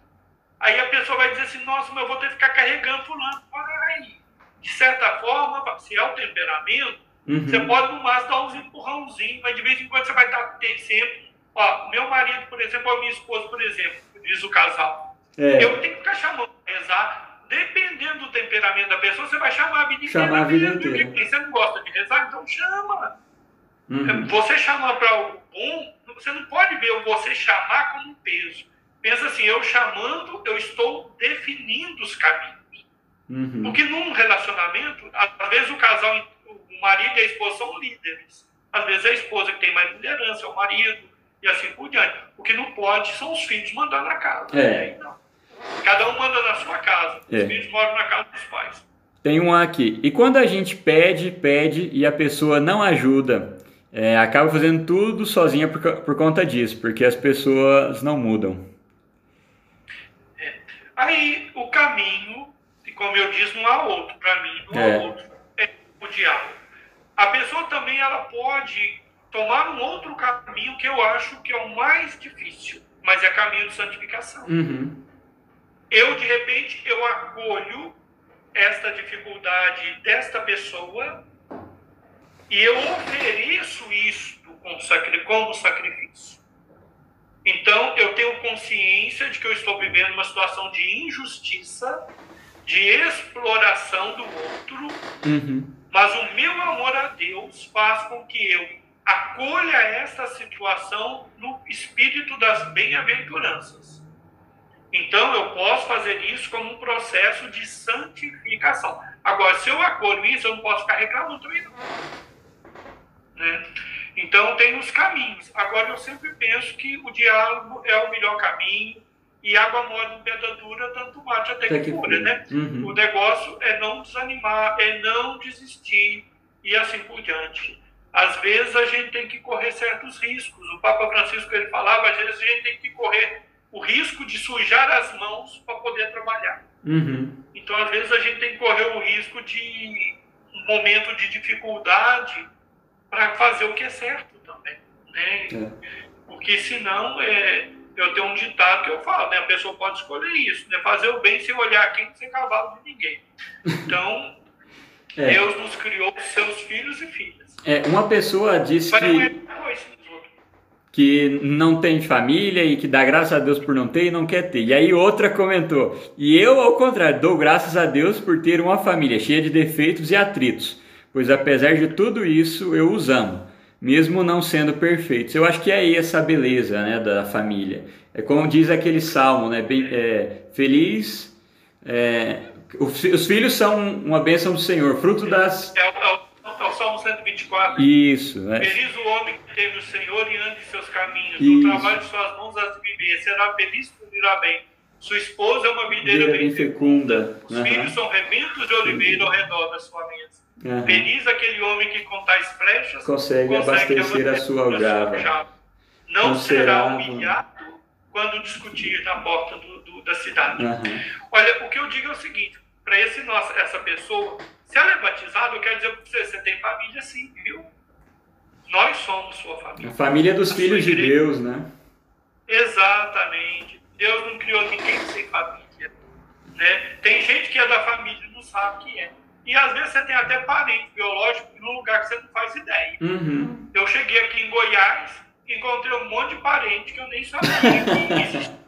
Aí a pessoa vai dizer assim, nossa, mas eu vou ter que ficar carregando fulano. Aí, de certa forma, se é o temperamento, uhum. você pode no máximo dar uns empurrãozinhos, mas de vez em quando você vai estar sempre. Ó, meu marido, por exemplo, ou minha esposa, por exemplo, diz o casal. É. Eu tenho que ficar chamando para rezar. Dependendo do temperamento da pessoa, você vai chamar a vida
inteira. Chamar a vida inteira.
Você não gosta de rezar, então chama. Uhum. Você chamar para algo bom, você não pode ver o você chamar como um peso. Pensa assim, eu chamando, eu estou definindo os caminhos. Uhum. Porque num relacionamento, às vezes o casal, o marido e a esposa são líderes. Às vezes a esposa que tem mais liderança, é o marido, e assim por diante. O que não pode são os filhos mandar na casa. É. Cada um manda na sua casa. É. Os filhos moram na casa dos pais.
Tem um aqui. E quando a gente pede, pede e a pessoa não ajuda, é, acaba fazendo tudo sozinha por, por conta disso, porque as pessoas não mudam.
É. Aí o caminho, e como eu disse, não há outro, para mim não é. há outro, é o diálogo. A pessoa também ela pode tomar um outro caminho que eu acho que é o mais difícil, mas é caminho de santificação. Uhum. Eu, de repente, eu acolho esta dificuldade desta pessoa e eu ofereço isto como sacrifício. Então, eu tenho consciência de que eu estou vivendo uma situação de injustiça, de exploração do outro, uhum. mas o meu amor a Deus faz com que eu acolha esta situação no espírito das bem-aventuranças. Então, eu posso fazer isso como um processo de santificação. Agora, se eu acolho isso, eu não posso ficar reclamando também, não. Né? Então, tem os caminhos. Agora, eu sempre penso que o diálogo é o melhor caminho e água mole em pedra dura, tanto bate até que, que cura, né? Uhum. O negócio é não desanimar, é não desistir e assim por diante. Às vezes, a gente tem que correr certos riscos. O Papa Francisco, ele falava, às vezes a gente tem que correr o risco de sujar as mãos para poder trabalhar. Uhum. Então, às vezes, a gente tem que correr o risco de um momento de dificuldade para fazer o que é certo também. Né? É. Porque senão, é, eu tenho um ditado que eu falo, né? a pessoa pode escolher isso, né? fazer o bem sem olhar quem sem cavalo de ninguém. Então, é. Deus nos criou seus filhos e filhas.
É, uma pessoa disse que... É que não tem família e que dá graças a Deus por não ter e não quer ter. E aí outra comentou: "E eu ao contrário, dou graças a Deus por ter uma família cheia de defeitos e atritos, pois apesar de tudo isso eu os amo, mesmo não sendo perfeitos". Eu acho que é aí essa beleza, né, da família. É como diz aquele salmo, né, bem, é, feliz é, os filhos são uma bênção do Senhor, fruto das
é, é, é o Salmo 124.
Isso,
é. Feliz o homem teve o Senhor e ande em seus caminhos. Isso. No trabalho de suas mãos as viver. Será feliz e irá bem. Sua esposa é uma videira bem, bem fecunda. Os uhum. filhos são rebentos de oliveira ao redor da sua mesa. Uhum. Feliz aquele homem que com tais flechas
consegue, consegue abastecer a sua aljava.
Não, Não será humilhado quando discutir na porta do, do, da cidade. Uhum. Olha, o que eu digo é o seguinte: para essa pessoa, se ela é batizada, eu quero dizer para você, você tem família sim, viu? Nós somos sua família.
A família dos a filhos de Deus, né?
Exatamente. Deus não criou ninguém sem família. Né? Tem gente que é da família e não sabe que é. E às vezes você tem até parente biológico num lugar que você não faz ideia. Uhum. Eu cheguei aqui em Goiás, encontrei um monte de parente que eu nem sabia que existia.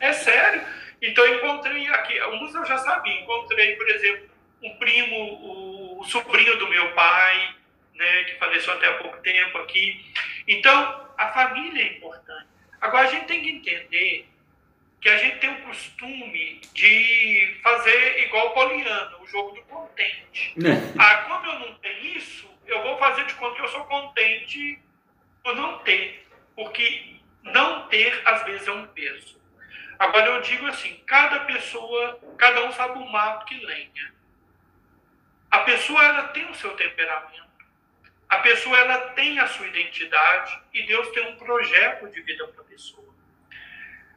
É sério. Então encontrei aqui, uns eu já sabia, encontrei, por exemplo, um primo, o, o sobrinho do meu pai, né, que faleceu até há pouco tempo aqui. Então, a família é importante. Agora, a gente tem que entender que a gente tem o costume de fazer igual o Poliano, o jogo do contente. É. ah, como eu não tenho isso, eu vou fazer de conta que eu sou contente por não ter. Porque não ter, às vezes, é um peso. Agora, eu digo assim, cada pessoa, cada um sabe o mato que lenha. A pessoa, ela tem o seu temperamento. A pessoa ela tem a sua identidade e Deus tem um projeto de vida para a pessoa.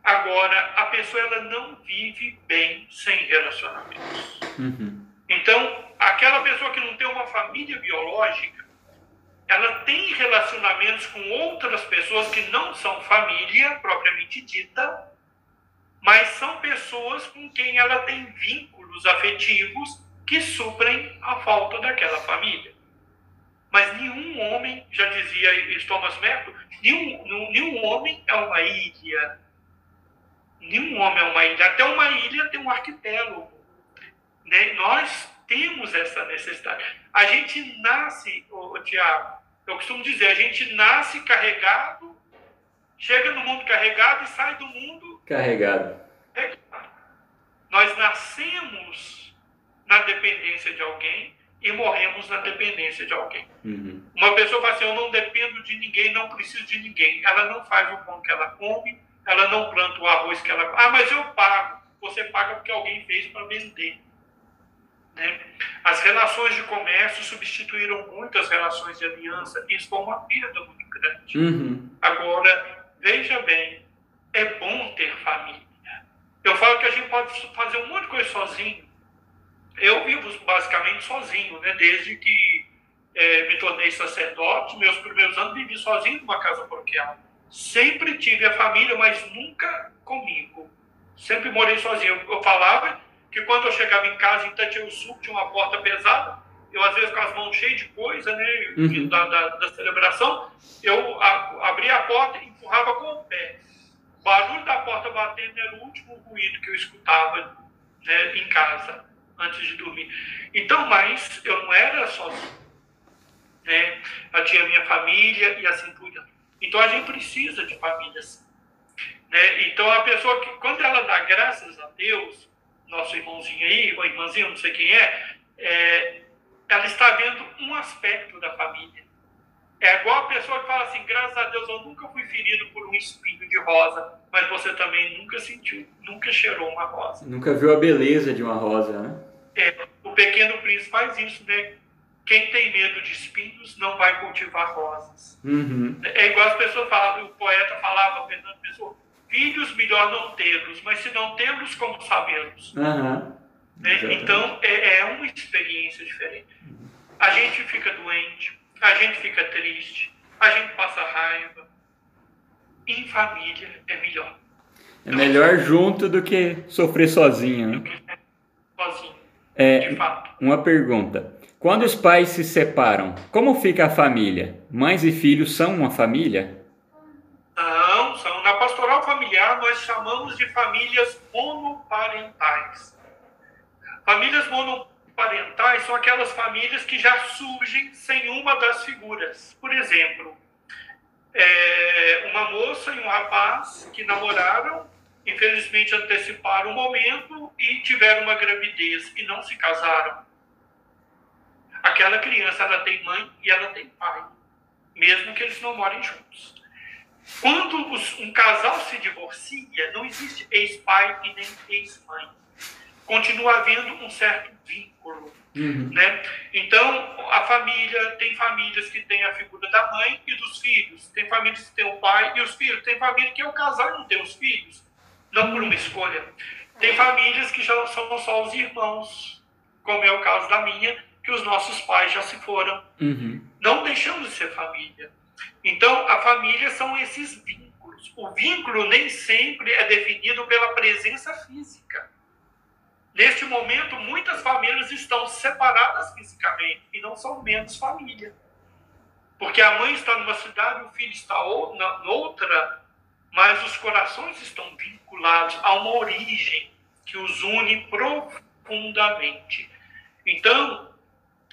Agora, a pessoa ela não vive bem sem relacionamentos. Uhum. Então, aquela pessoa que não tem uma família biológica, ela tem relacionamentos com outras pessoas que não são família propriamente dita, mas são pessoas com quem ela tem vínculos afetivos que suprem a falta daquela família. Mas nenhum homem, já dizia Thomas Merton, nenhum, nenhum homem é uma ilha. Nenhum homem é uma ilha. Até uma ilha tem um arquipélago. Né? Nós temos essa necessidade. A gente nasce, oh, Tiago, eu costumo dizer, a gente nasce carregado, chega no mundo carregado e sai do mundo
carregado.
Nós nascemos na dependência de alguém e morremos na dependência de alguém. Uhum. Uma pessoa fala assim: Eu não dependo de ninguém, não preciso de ninguém. Ela não faz o pão que ela come, ela não planta o arroz que ela. Ah, mas eu pago. Você paga porque alguém fez para vender. Né? As relações de comércio substituíram muito as relações de aliança. Isso foi uma perda muito grande. Uhum. Agora, veja bem: é bom ter família. Eu falo que a gente pode fazer um monte de coisa sozinho eu vivo basicamente sozinho, né? Desde que é, me tornei sacerdote, meus primeiros anos vivi sozinho numa casa paroquial. Sempre tive a família, mas nunca comigo. Sempre morei sozinho. Eu, eu falava que quando eu chegava em casa em Sul tinha uma porta pesada, eu às vezes com as mãos cheias de coisa, né, uhum. da, da, da, celebração, eu a, abria a porta e empurrava com o pé. O barulho da porta batendo era o último ruído que eu escutava né, em casa, antes de dormir. Então, mas eu não era sozinho. Né? Eu tinha minha família e assim por diante. Então, a gente precisa de famílias. Né? Então, a pessoa que, quando ela dá graças a Deus, nosso irmãozinho aí, ou irmãzinho, não sei quem é, é ela está vendo um aspecto da família. É igual a pessoa que fala assim: graças a Deus eu nunca fui ferido por um espinho de rosa, mas você também nunca sentiu, nunca cheirou uma rosa.
Nunca viu a beleza de uma rosa, né?
É, o pequeno príncipe faz isso, né? Quem tem medo de espinhos não vai cultivar rosas.
Uhum.
É igual as pessoas falavam, o poeta falava, Fernando Pessoa, filhos melhor não tê-los, mas se não tê-los, como sabê-los?
Uhum.
Né? Então é, é uma experiência diferente. A gente fica doente, a gente fica triste, a gente passa raiva. Em família é melhor.
É melhor junto do que sofrer sozinho, né?
Sozinho.
É, de fato. Uma pergunta. Quando os pais se separam, como fica a família? Mães e filhos são uma família?
Não, são. Na pastoral familiar nós chamamos de famílias monoparentais. Famílias monoparentais parentais são aquelas famílias que já surgem sem uma das figuras. Por exemplo, é, uma moça e um rapaz que namoraram, infelizmente anteciparam o momento e tiveram uma gravidez e não se casaram. Aquela criança ela tem mãe e ela tem pai, mesmo que eles não morem juntos. Quando os, um casal se divorcia, não existe ex-pai e nem ex-mãe continua havendo um certo vínculo. Uhum. Né? Então, a família, tem famílias que têm a figura da mãe e dos filhos, tem famílias que têm o pai e os filhos, tem família que é o casal e não tem os filhos, não por uma escolha. Tem famílias que já são só os irmãos, como é o caso da minha, que os nossos pais já se foram.
Uhum.
Não deixamos de ser família. Então, a família são esses vínculos. O vínculo nem sempre é definido pela presença física. Neste momento, muitas famílias estão separadas fisicamente e não são menos família. Porque a mãe está numa cidade, o filho está na outra, mas os corações estão vinculados a uma origem que os une profundamente. Então,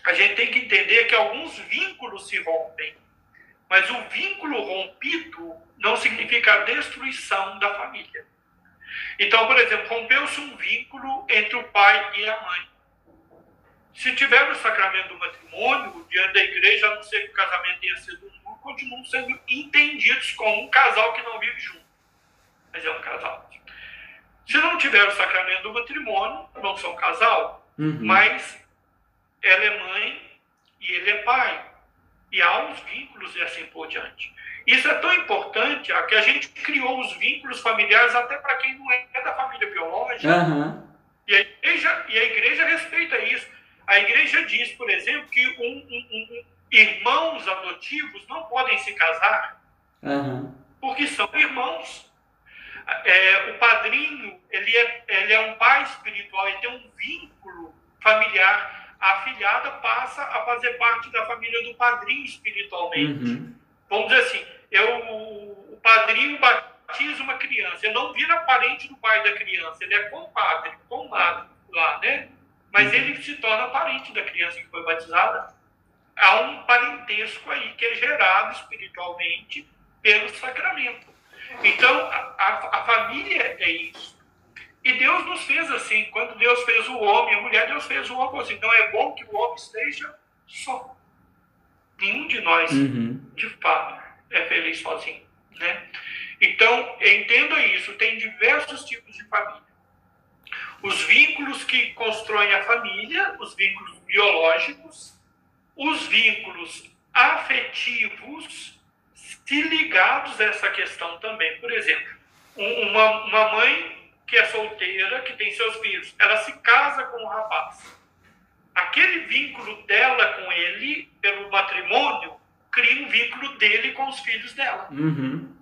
a gente tem que entender que alguns vínculos se rompem, mas o vínculo rompido não significa a destruição da família. Então, por exemplo, rompeu-se um vínculo entre o pai e a mãe. Se tiver o sacramento do matrimônio, diante da igreja, a não ser que o casamento tenha sido nulo, continuam sendo entendidos como um casal que não vive junto. Mas é um casal. Se não tiver o sacramento do matrimônio, não são casal,
uhum.
mas ela é mãe e ele é pai. E há os vínculos e assim por diante. Isso é tão importante que a gente criou os vínculos familiares até para quem não é da família biológica.
Uhum.
E, a igreja, e a igreja respeita isso. A igreja diz, por exemplo, que um, um, um, irmãos adotivos não podem se casar
uhum.
porque são irmãos. É, o padrinho, ele é, ele é um pai espiritual, ele tem um vínculo familiar. A afilhada passa a fazer parte da família do padrinho espiritualmente.
Uhum.
Vamos dizer assim, eu, o padrinho batiza uma criança, ele não vira parente do pai da criança, ele é compadre, comadre lá, né? Mas ele se torna parente da criança que foi batizada. Há um parentesco aí que é gerado espiritualmente pelo sacramento. Então, a, a, a família é isso. E Deus nos fez assim. Quando Deus fez o homem, a mulher, Deus fez o homem assim. Então, é bom que o homem esteja só. Nenhum de nós,
uhum.
de fato, é feliz sozinho. Né? Então, entenda isso: tem diversos tipos de família. Os vínculos que constroem a família, os vínculos biológicos, os vínculos afetivos, se ligados a essa questão também. Por exemplo, uma, uma mãe que é solteira, que tem seus filhos, ela se casa com um rapaz. Aquele vínculo dela com ele, pelo matrimônio, cria um vínculo dele com os filhos dela.
Uhum.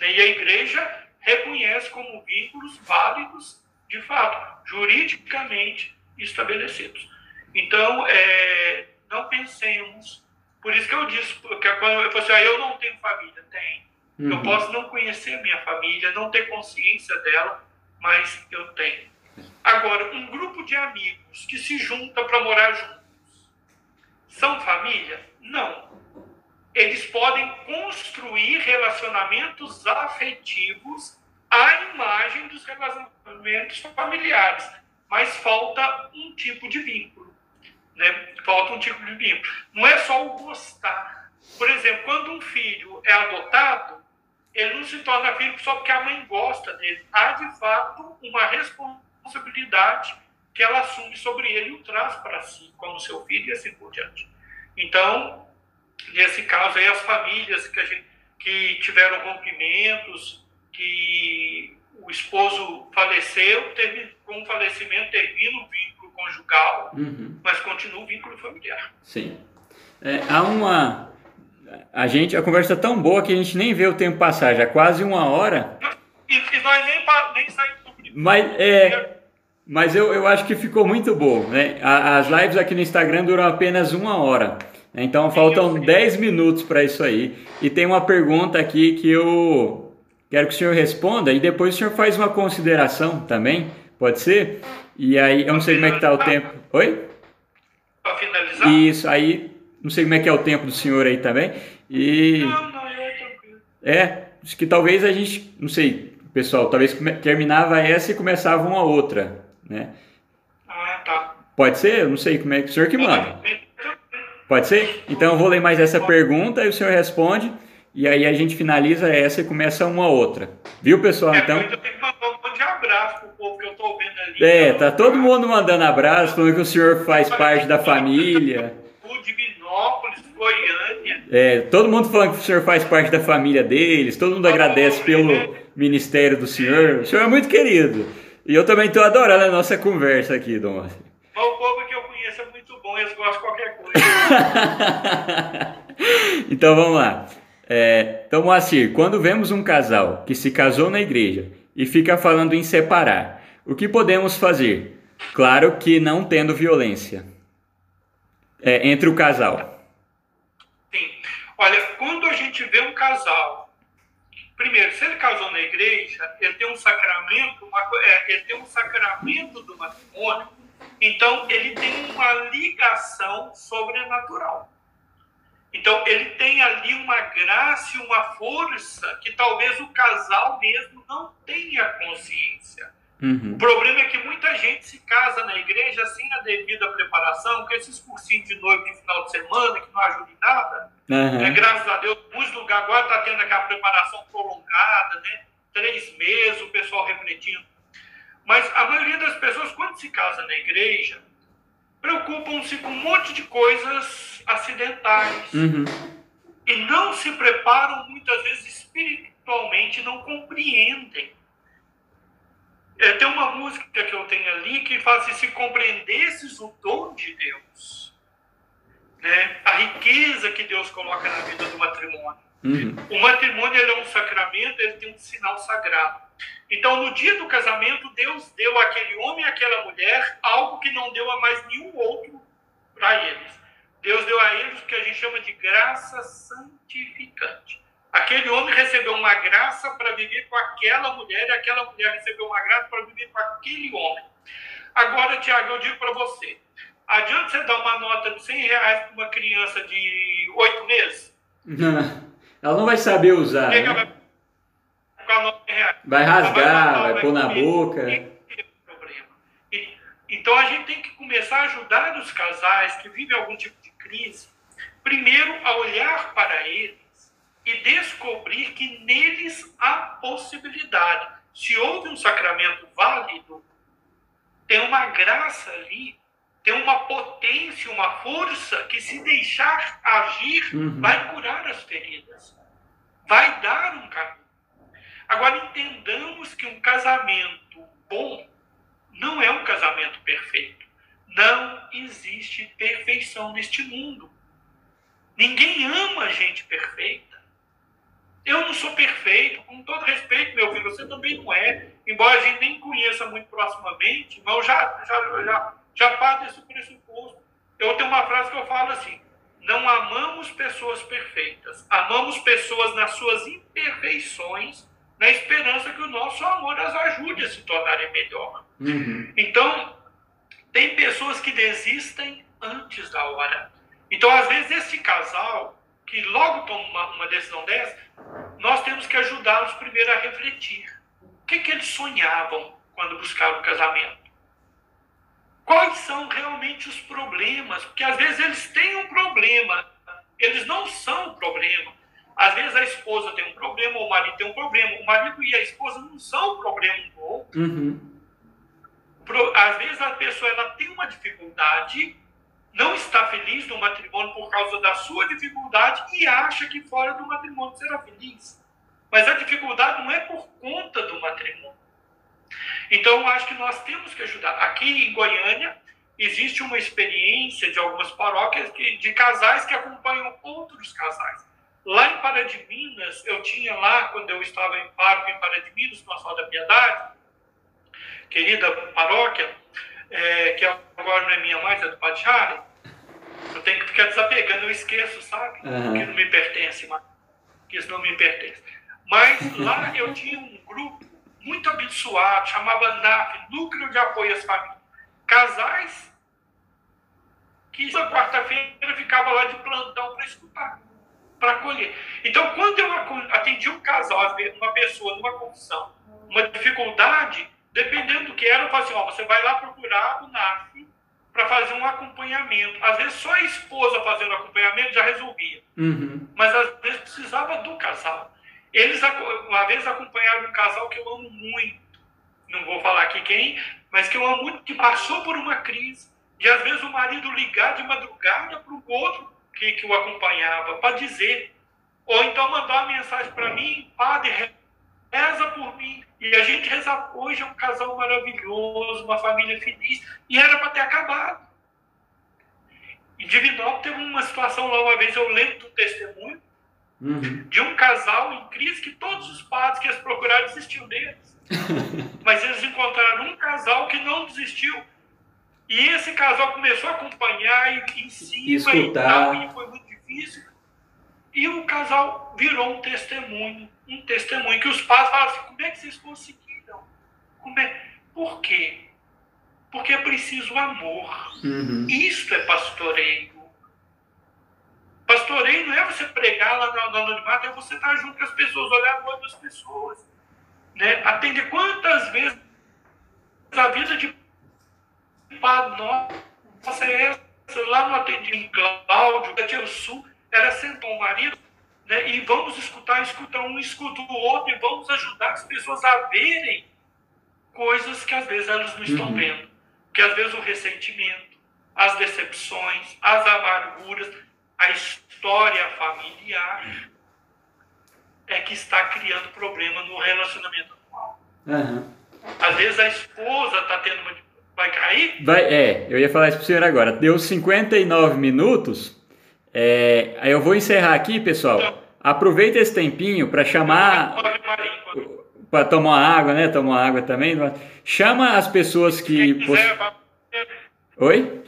E a igreja reconhece como vínculos válidos, de fato, juridicamente estabelecidos. Então, é, não pensemos. Por isso que eu disse, que quando eu falei assim, ah, eu não tenho família. Tem. Uhum. Eu posso não conhecer a minha família, não ter consciência dela, mas eu tenho. Agora, um grupo de amigos que se junta para morar juntos, são família? Não. Eles podem construir relacionamentos afetivos à imagem dos relacionamentos familiares, mas falta um tipo de vínculo. Né? Falta um tipo de vínculo. Não é só o gostar. Por exemplo, quando um filho é adotado, ele não se torna filho só porque a mãe gosta dele. Há, de fato, uma responsabilidade que ela assume sobre ele e o traz para si, como seu filho e assim por diante. Então, nesse caso aí, as famílias que, gente, que tiveram rompimentos, que o esposo faleceu, teve, com o falecimento termina o vínculo conjugal, uhum. mas continua o vínculo familiar.
Sim. É, há uma a gente, a conversa é tão boa que a gente nem vê o tempo passar, já quase uma hora.
E, e nós nem, nem saímos do
Mas, é, mas eu, eu acho que ficou muito bom. Né? As lives aqui no Instagram duram apenas uma hora. Né? Então faltam 10 minutos para isso aí. E tem uma pergunta aqui que eu quero que o senhor responda e depois o senhor faz uma consideração também. Pode ser? E aí, eu não sei como é que está o tempo. Oi?
Para finalizar?
Isso, aí não sei como é que é o tempo do senhor aí também. E.
Não, não, é tranquilo.
É, acho que talvez a gente, não sei, pessoal, talvez terminava essa e começava uma outra, né?
Ah, tá.
Pode ser? Eu não sei como é que o senhor que manda. Pode ser? Então eu vou ler mais essa pergunta e o senhor responde. E aí a gente finaliza essa e começa uma outra. Viu, pessoal?
É,
então.
Eu tenho que mandar um monte de abraço pro povo que eu tô vendo ali.
É, tá todo mundo mandando abraço, falando que o senhor faz parte da família.
Goiânia.
É, todo mundo falando que o senhor faz parte da família deles, todo mundo agradece pelo ministério do senhor. O senhor é muito querido. E eu também estou adorando a nossa conversa aqui, Dom
o povo que eu conheço é muito bom, eles gostam de qualquer coisa.
então vamos lá. É, então, Moacir, quando vemos um casal que se casou na igreja e fica falando em separar, o que podemos fazer? Claro que não tendo violência é, entre o casal.
Olha, quando a gente vê um casal, primeiro, se ele casou na igreja, ele tem um sacramento, uma, é, ele tem um sacramento do matrimônio, então ele tem uma ligação sobrenatural. Então ele tem ali uma graça e uma força que talvez o casal mesmo não tenha consciência. Uhum. O problema é que muita gente se casa na igreja sem a devida preparação, com esses cursinhos de noivo de final de semana que não ajudam em nada. Uhum. É, graças a Deus, muitos lugares agora está tendo aquela preparação prolongada, né? Três meses, o pessoal refletindo. Mas a maioria das pessoas, quando se casa na igreja, preocupam-se com um monte de coisas acidentais. Uhum. E não se preparam, muitas vezes, espiritualmente, não compreendem é, tem uma música que eu tenho ali que fala assim, se compreendesses o dom de Deus, né? a riqueza que Deus coloca na vida do matrimônio. Uhum. O matrimônio é um sacramento, ele tem um sinal sagrado. Então, no dia do casamento, Deus deu àquele homem e àquela mulher algo que não deu a mais nenhum outro para eles. Deus deu a eles o que a gente chama de graça santificante. Aquele homem recebeu uma graça para viver com aquela mulher, e aquela mulher recebeu uma graça para viver com aquele homem. Agora, Tiago, eu digo para você: adianta você dar uma nota de 100 reais para uma criança de 8 meses?
ela não vai saber usar. Né? vai... vai rasgar, vai, vai pôr na boca.
Então a gente tem que começar a ajudar os casais que vivem algum tipo de crise, primeiro a olhar para eles e descobrir que neles há possibilidade. Se houve um sacramento válido, tem uma graça ali, tem uma potência, uma força que, se deixar agir, uhum. vai curar as feridas, vai dar um caminho. Agora, entendamos que um casamento bom não é um casamento perfeito. Não existe perfeição neste mundo. Ninguém ama gente perfeita. Eu não sou perfeito, com todo respeito, meu filho, você também não é. Embora a gente nem conheça muito proximamente, mas eu já, já, já, já parto desse pressuposto. Eu tenho uma frase que eu falo assim: não amamos pessoas perfeitas, amamos pessoas nas suas imperfeições, na esperança que o nosso amor as ajude a se tornarem melhor. Uhum. Então, tem pessoas que desistem antes da hora. Então, às vezes, esse casal que logo toma uma, uma decisão dessa, nós temos que ajudá-los primeiro a refletir. O que, que eles sonhavam quando buscaram o casamento? Quais são realmente os problemas? Porque às vezes eles têm um problema, eles não são o problema. Às vezes a esposa tem um problema, ou o marido tem um problema. O marido e a esposa não são o problema um do outro. Uhum. Às vezes a pessoa ela tem uma dificuldade não está feliz no matrimônio por causa da sua dificuldade e acha que fora do matrimônio será feliz. Mas a dificuldade não é por conta do matrimônio. Então, eu acho que nós temos que ajudar. Aqui em Goiânia, existe uma experiência de algumas paróquias que, de casais que acompanham outros casais. Lá em Pará de Minas, eu tinha lá, quando eu estava em Parque em Pará de Minas, no Sol da Piedade, querida paróquia, é, que agora não é minha mais, é do Padre Charlie, eu tenho que ficar desapegando, eu esqueço, sabe? Uhum. Que não me pertence mais. Que isso não me pertence. Mas lá eu tinha um grupo muito abençoado, chamava NAF, Núcleo de Apoio às Famílias. Casais que na quarta-feira ficava lá de plantão para escutar, para acolher. Então, quando eu atendi um casal, uma pessoa numa confusão, uma dificuldade, dependendo do que era, eu falava assim, ó, você vai lá procurar o NAF para fazer um acompanhamento. Às vezes só a esposa fazendo acompanhamento já resolvia. Uhum. Mas às vezes precisava do casal. Eles uma vez acompanharam um casal que eu amo muito. Não vou falar aqui quem, mas que eu amo muito, que passou por uma crise. E às vezes o marido ligar de madrugada para o outro que, que o acompanhava para dizer. Ou então mandar uma mensagem para mim, padre, reza por mim. E a gente reza hoje, é um casal maravilhoso, uma família feliz, e era para ter acabado. Em Divinópolis teve uma situação lá uma vez, eu lembro do testemunho, uhum. de um casal em crise que todos os padres que eles procuraram desistiam deles. Mas eles encontraram um casal que não desistiu. E esse casal começou a acompanhar e, em cima e, e tal, e foi muito difícil. E o casal virou um testemunho um testemunho, que os pais falam assim, como é que vocês conseguiram? Como é? Por quê? Porque é preciso amor. Uhum. Isto é pastoreio. Pastoreio não é você pregar lá no anonimato, é você estar junto com as pessoas, olhar no olho das pessoas. Né? Atender quantas vezes a vida de padre nossa é essa. Lá no atendimento Cláudio, da Tia Sul, era sentou o marido, né? E vamos escutar, escuta um, escuta o outro, e vamos ajudar as pessoas a verem coisas que às vezes elas não estão uhum. vendo. Que às vezes o ressentimento, as decepções, as amarguras, a história familiar é que está criando problema no relacionamento atual. Uhum. Às vezes a esposa está tendo uma. Vai cair?
Vai, é, eu ia falar isso para o senhor agora. Deu 59 minutos. É, eu vou encerrar aqui, pessoal. Aproveita esse tempinho para chamar. Para tomar água, né? Tomar água também. Chama as pessoas que.
Quem quiser,
Oi?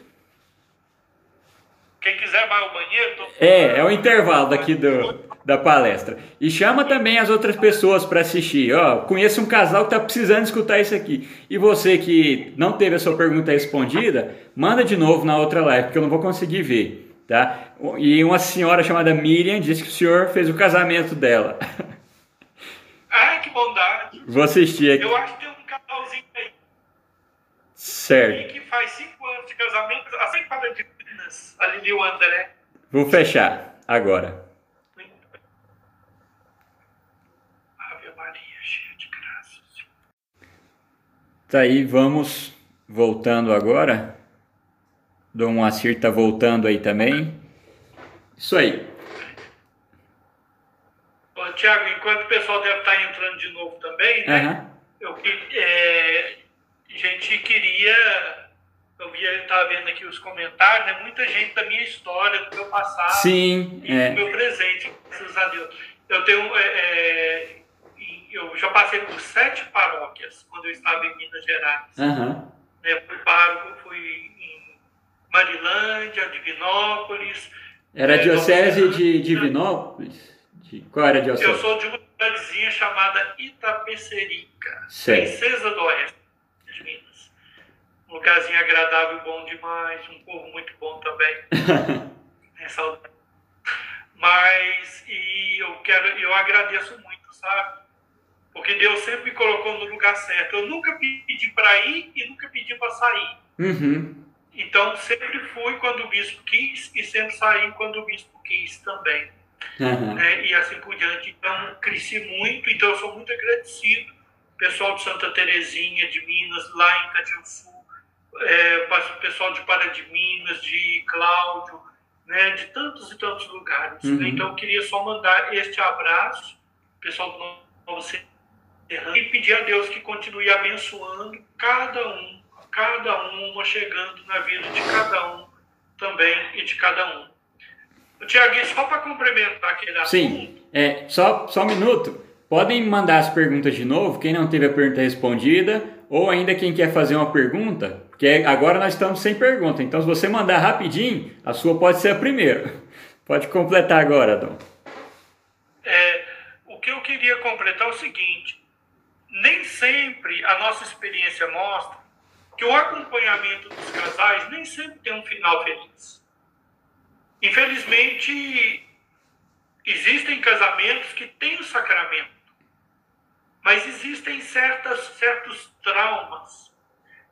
Quem quiser vai ao banheiro. Tô...
É, é o intervalo daqui do, da palestra. E chama também as outras pessoas para assistir. Ó, conheço um casal que está precisando escutar isso aqui. E você que não teve a sua pergunta respondida, manda de novo na outra live, porque eu não vou conseguir ver. Tá? E uma senhora chamada Miriam disse que o senhor fez o casamento dela.
Ai, que bondade.
Vou assistir aqui.
Eu acho que tem um casalzinho aí.
Certo.
que faz cinco anos de casamento, assim para de Minas, a Lili e o André.
Vou fechar agora.
Ave Maria, cheia de graças.
Tá aí, vamos voltando agora Dom Moacir está voltando aí também. Isso aí.
Bom, Tiago, enquanto o pessoal deve estar tá entrando de novo também, né? Uhum. Eu, é, a gente queria. Eu via, estava vendo aqui os comentários, né? Muita gente da minha história, do meu passado
Sim,
e é. do meu presente, graças a Deus. Eu tenho. É, é, eu já passei por sete paróquias quando eu estava em Minas Gerais. Uhum. Né, fui pároco, fui Marilândia, Divinópolis.
Era a é, diocese de Divinópolis? De, qual era a diocese?
Eu sou de uma cidadezinha chamada Itapecerica, Princesa do Oeste de Minas. Um lugarzinho agradável, bom demais, um povo muito bom também. é saudade. Mas e eu quero, eu agradeço muito, sabe? Porque Deus sempre me colocou no lugar certo. Eu nunca pedi para ir e nunca pedi para sair.
Uhum.
Então, sempre fui quando o bispo quis e sempre saí quando o bispo quis também.
Uhum.
É, e assim por diante. Então, cresci muito, então eu sou muito agradecido. Pessoal de Santa Terezinha, de Minas, lá em Catiuçu, é, pessoal de Pará de Minas, de Cláudio, né, de tantos e tantos lugares. Uhum. Né? Então, eu queria só mandar este abraço, pessoal do Novo Serrano, e pedir a Deus que continue abençoando cada um cada uma chegando na vida de cada um também e de cada um. Tiago, só para complementar aquele assunto.
Sim, é, só, só um minuto. Podem mandar as perguntas de novo, quem não teve a pergunta respondida, ou ainda quem quer fazer uma pergunta, porque agora nós estamos sem pergunta. Então, se você mandar rapidinho, a sua pode ser a primeira. Pode completar agora, Dom.
É, o que eu queria completar é o seguinte: nem sempre a nossa experiência mostra que o acompanhamento dos casais nem sempre tem um final feliz. Infelizmente, existem casamentos que têm o sacramento, mas existem certas, certos traumas,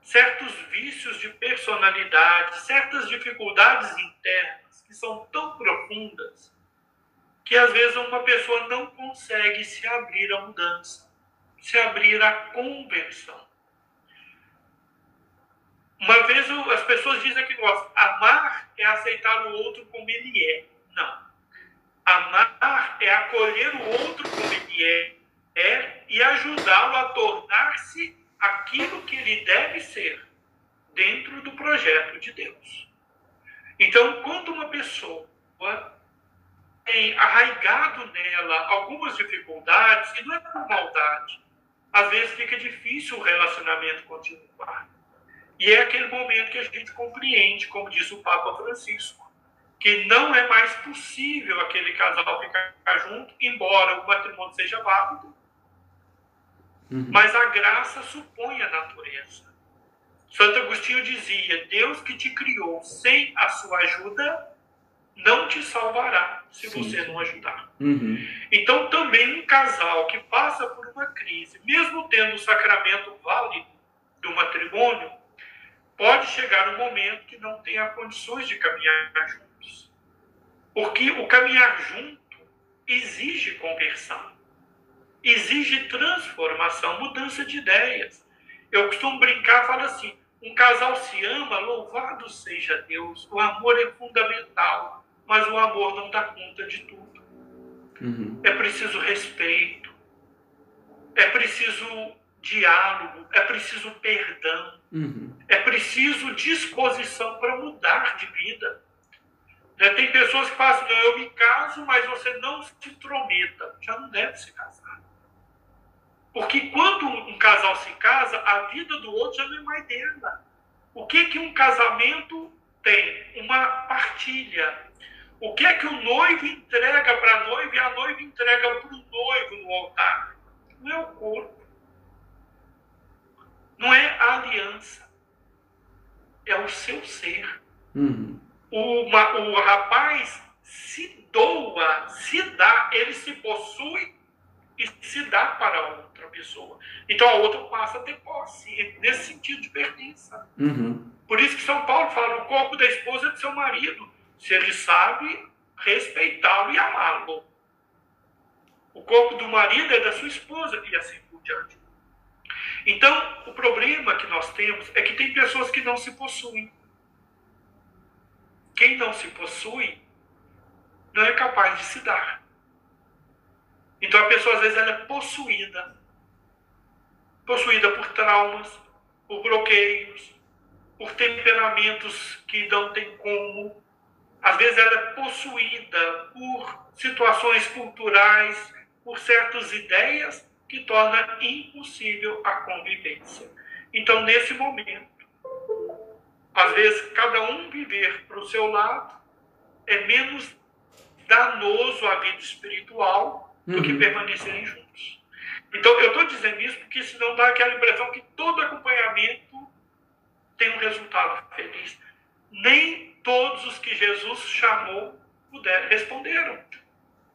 certos vícios de personalidade, certas dificuldades internas que são tão profundas que às vezes uma pessoa não consegue se abrir à mudança, se abrir à conversão. Uma vez as pessoas dizem que gostam, amar é aceitar o outro como ele é. Não. Amar é acolher o outro como ele é, é e ajudá-lo a tornar-se aquilo que ele deve ser dentro do projeto de Deus. Então, quando uma pessoa tem arraigado nela algumas dificuldades, e não é por maldade, às vezes fica difícil o relacionamento continuar. E é aquele momento que a gente compreende, como diz o Papa Francisco, que não é mais possível aquele casal ficar junto, embora o matrimônio seja válido, uhum. mas a graça supõe a natureza. Santo Agostinho dizia: Deus que te criou sem a sua ajuda não te salvará se Sim. você não ajudar.
Uhum.
Então, também um casal que passa por uma crise, mesmo tendo o sacramento válido do matrimônio, pode chegar um momento que não tenha condições de caminhar juntos. Porque o caminhar junto exige conversão, exige transformação, mudança de ideias. Eu costumo brincar, falo assim: um casal se ama, louvado seja Deus, o amor é fundamental, mas o amor não dá conta de tudo.
Uhum.
É preciso respeito, é preciso diálogo, é preciso perdão,
uhum.
é preciso disposição para mudar de vida. Né? Tem pessoas que falam assim, eu me caso, mas você não se intrometa. Já não deve se casar. Porque quando um casal se casa, a vida do outro já não é mais dela. O que que um casamento tem? Uma partilha. O que é que o noivo entrega para a noiva e a noiva entrega para o noivo no altar? Não é o corpo não é a aliança, é o seu ser.
Uhum.
O, uma, o rapaz se doa, se dá, ele se possui e se dá para outra pessoa. Então a outra passa a ter posse, nesse sentido de pertença.
Uhum.
Por isso que São Paulo fala: o corpo da esposa é de seu marido, se ele sabe respeitá-lo e amá-lo. O corpo do marido é da sua esposa, e assim por diante. Então, o problema que nós temos é que tem pessoas que não se possuem. Quem não se possui não é capaz de se dar. Então a pessoa às vezes ela é possuída. Possuída por traumas, por bloqueios, por temperamentos que não tem como. Às vezes ela é possuída por situações culturais, por certas ideias que torna impossível a convivência. Então, nesse momento, Às vezes, cada um viver para o seu lado é menos danoso à vida espiritual do que
Uhum.
permanecerem juntos. Então, eu estou dizendo isso porque senão dá aquela impressão que todo acompanhamento tem um resultado feliz. Nem todos os que Jesus chamou puderam, responderam.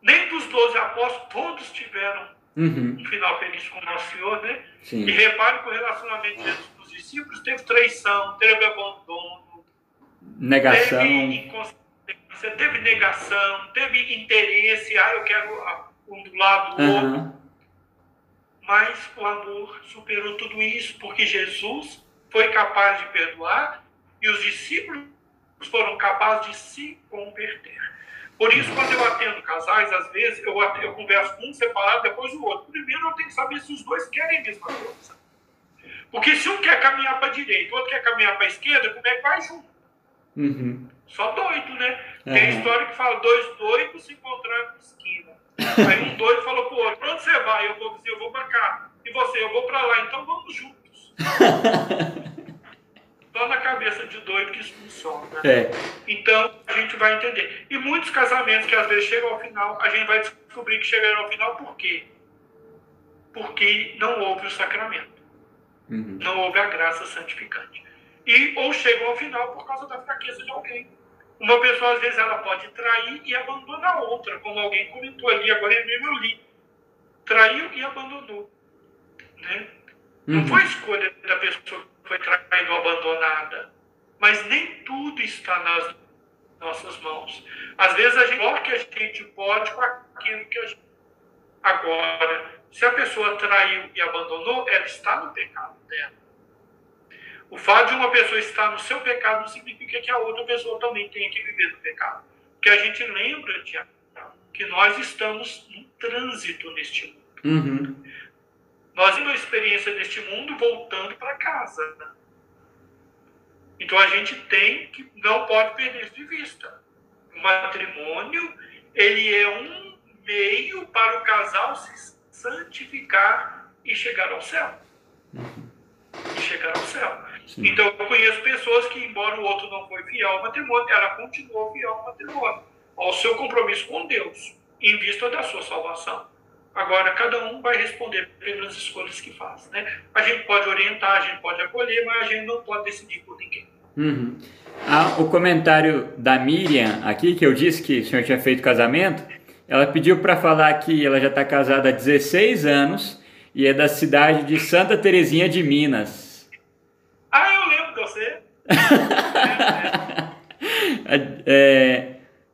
Nem dos doze apóstolos, todos tiveram
Uhum.
um final feliz com o nosso Senhor, né?
Sim.
E repare que o relacionamento de Jesus com os discípulos teve traição, teve abandono,
Negação.
teve inconsciência, teve negação, teve interesse, ah, eu quero um do lado do outro.
Aham.
Mas o amor superou tudo isso, porque Jesus foi capaz de perdoar e os discípulos foram capazes de se converter. Por isso, quando eu atendo casais, às vezes eu, at- eu converso com um separado, depois o outro. Primeiro, eu tenho que saber se os dois querem a mesma coisa. Porque se um quer caminhar para a direita, o outro quer caminhar para a esquerda, como é que vai junto?
Uhum.
Só doido, né? Tem
Aham.
história que fala dois doidos se encontraram na esquina. Aí um doido falou pro outro, pra onde você vai? Eu vou dizer, eu vou pra cá. E você, eu vou pra lá, então vamos juntos. Só na cabeça de doido que isso funciona.
É.
Então, a gente vai entender. E muitos casamentos que às vezes chegam ao final, a gente vai descobrir que chegaram ao final por quê? Porque não houve o sacramento
Uhum.
não houve a graça santificante. E ou chegam ao final por causa da fraqueza de alguém. Uma pessoa, às vezes, ela pode trair e abandonar a outra, como alguém comentou ali, agora mesmo eu li. Traiu e abandonou. Né? Não
Uhum.
foi escolha da pessoa foi ou abandonada. Mas nem tudo está nas nossas mãos. Às vezes, a gente, que a gente pode com aquilo que a gente. Agora, se a pessoa traiu e abandonou, ela está no pecado dela. O fato de uma pessoa estar no seu pecado não significa que a outra pessoa também tenha que viver no pecado. Porque a gente lembra, Tiago, que nós estamos em trânsito neste mundo.
Uhum.
Nós temos a experiência deste mundo voltando para casa. Então a gente tem que não pode perder isso de vista. O matrimônio ele é um meio para o casal se santificar e chegar ao céu. E chegar ao céu.
Sim.
Então eu conheço pessoas que, embora o outro não foi fiel ao matrimônio, ela continuou fiel ao matrimônio, ao seu compromisso com Deus, em vista da sua salvação. Agora, cada um vai responder pelas escolhas que faz. Né? A gente pode orientar, a gente pode acolher, mas a gente não pode decidir por ninguém.
Uhum. Ah, o comentário da Miriam aqui, que eu disse que o senhor tinha feito casamento, ela pediu para falar que ela já está casada há 16 anos e é da cidade de Santa Terezinha de Minas.
Ah, eu lembro de você.
É,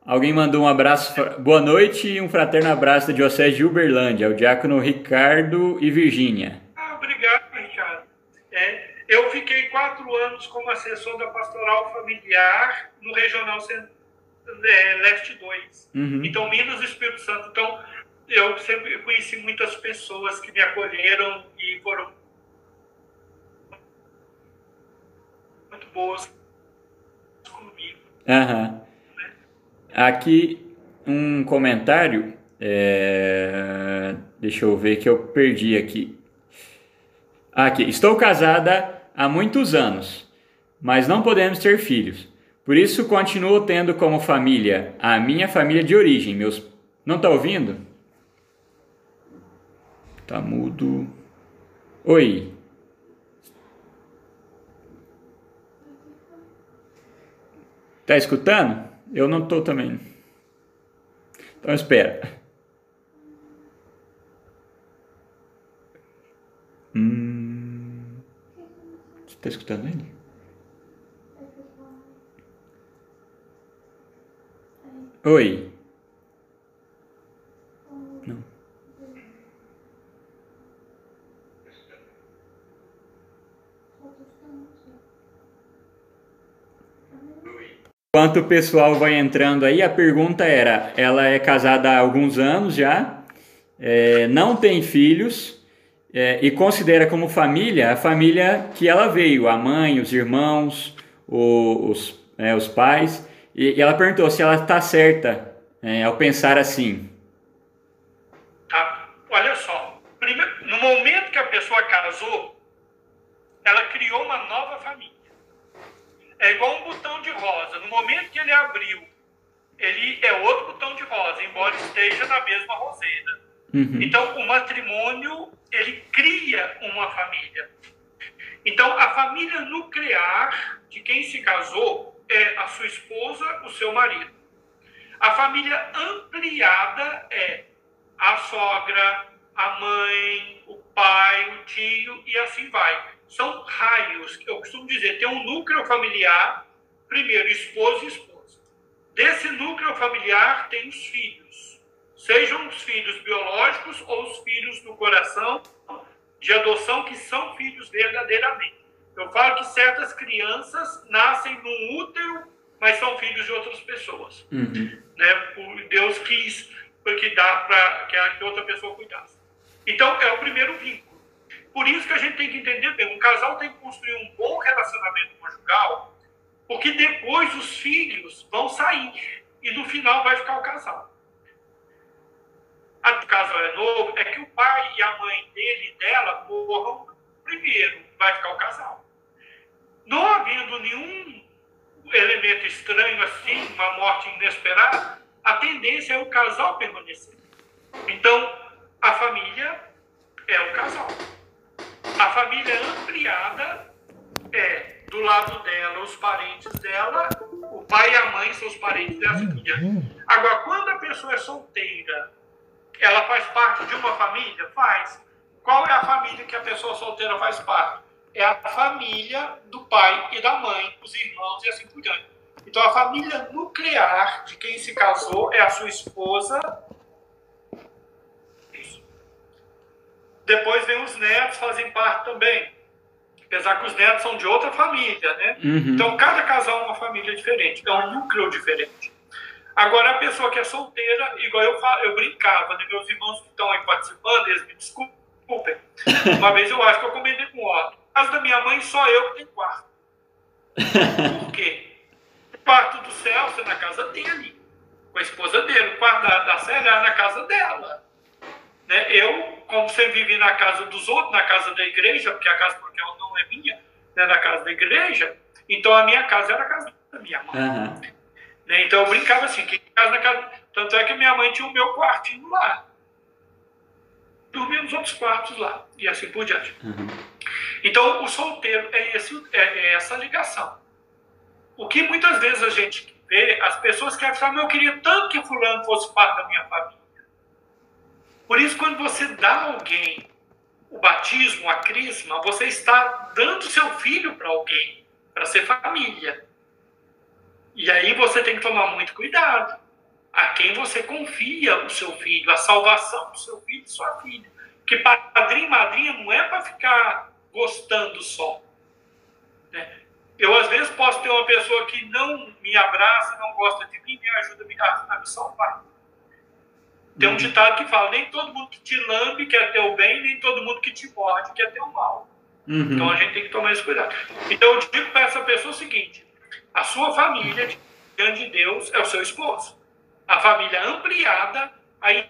alguém mandou um abraço, boa noite e um fraterno abraço da Diocese de Uberlândia, o diácono Ricardo e Virgínia.
Ah, obrigado, Ricardo. É, eu fiquei quatro anos como assessor da pastoral familiar no Regional é, Leste 2.
Uhum.
Então, Minas e Espírito Santo. Então, eu sempre conheci muitas pessoas que me acolheram e foram muito boas comigo.
Aham. Aqui um comentário. é, Deixa eu ver que eu perdi aqui. Aqui. Estou casada há muitos anos, mas não podemos ter filhos. Por isso continuo tendo como família a minha família de origem. Meus. Não tá ouvindo? Tá mudo. Oi. Tá escutando? Eu não tô também. Então espera. Hum... Você tá escutando ele? Oi. Enquanto o pessoal vai entrando aí, a pergunta era: ela é casada há alguns anos já, é, não tem filhos é, e considera como família a família que ela veio, a mãe, os irmãos, o- os, é, os pais. E, e ela perguntou se ela está certa é, ao pensar assim.
Tá? Olha só, primeiro, no momento que a pessoa casou, ela criou uma nova família. É igual um botão de rosa. No momento que ele abriu, ele é outro botão de rosa, embora esteja na mesma roseira. Uhum. Então, o matrimônio, ele cria uma família. Então, a família nuclear de quem se casou é a sua esposa, o seu marido. A família ampliada é a sogra, a mãe, o pai, o tio e assim vai. São raios, eu costumo dizer, tem um núcleo familiar, primeiro esposo e esposa. Desse núcleo familiar tem os filhos, sejam os filhos biológicos ou os filhos do coração, de adoção, que são filhos verdadeiramente. Eu falo que certas crianças nascem num útero, mas são filhos de outras pessoas. Uhum. Né? Deus quis que dá para que a outra pessoa cuidasse. Então, é o primeiro vínculo. Por isso que a gente tem que entender bem, um casal tem que construir um bom relacionamento conjugal, porque depois os filhos vão sair e no final vai ficar o casal. O casal é novo, é que o pai e a mãe dele e dela morram primeiro, vai ficar o casal. Não havendo nenhum elemento estranho assim, uma morte inesperada, a tendência é o casal permanecer. Então, a família é o casal. A família ampliada é do lado dela os parentes dela, o pai e a mãe são os parentes dessa filha. Agora, quando a pessoa é solteira, ela faz parte de uma família? Faz. Qual é a família que a pessoa solteira faz parte? É a família do pai e da mãe, os irmãos e assim por diante. Então, a família nuclear de quem se casou é a sua esposa, Depois vem os netos, fazem parte também. Apesar que os netos são de outra família, né? Uhum. Então, cada casal é uma família diferente, é um núcleo diferente. Agora, a pessoa que é solteira, igual eu, eu brincava, né? meus irmãos que estão aí participando, eles me desculpem. Uma vez eu acho que eu comentei com o Otto. Na casa da minha mãe, só eu que tenho quarto. Por quê? O quarto do Celso é na casa dele, com a esposa dele. O quarto da, da Célia é na casa dela. Né? Eu, como sempre vivi na casa dos outros, na casa da igreja, porque a casa porque ela não é minha, né, na casa da igreja, então a minha casa era a casa da minha mãe. Uhum. Né? Então eu brincava assim, que casa na casa. Tanto é que minha mãe tinha o meu quartinho lá. Dormia nos outros quartos lá, e assim por diante. Uhum. Então o solteiro é, esse, é, é essa ligação. O que muitas vezes a gente vê, as pessoas querem falar, eu queria tanto que fulano fosse parte da minha família. Por isso, quando você dá a alguém o batismo, a crisma, você está dando seu filho para alguém, para ser família. E aí você tem que tomar muito cuidado. A quem você confia o seu filho, a salvação do seu filho e sua filha. Que padrinho e madrinha não é para ficar gostando só. Né? Eu, às vezes, posso ter uma pessoa que não me abraça, não gosta de mim, me ajuda a me salvar. Tem um ditado que fala: nem todo mundo que te lambe quer ter o bem, nem todo mundo que te morde quer ter o mal. Uhum. Então a gente tem que tomar esse cuidado. Então eu digo para essa pessoa o seguinte: a sua família, diante de Deus, é o seu esposo. A família ampliada, aí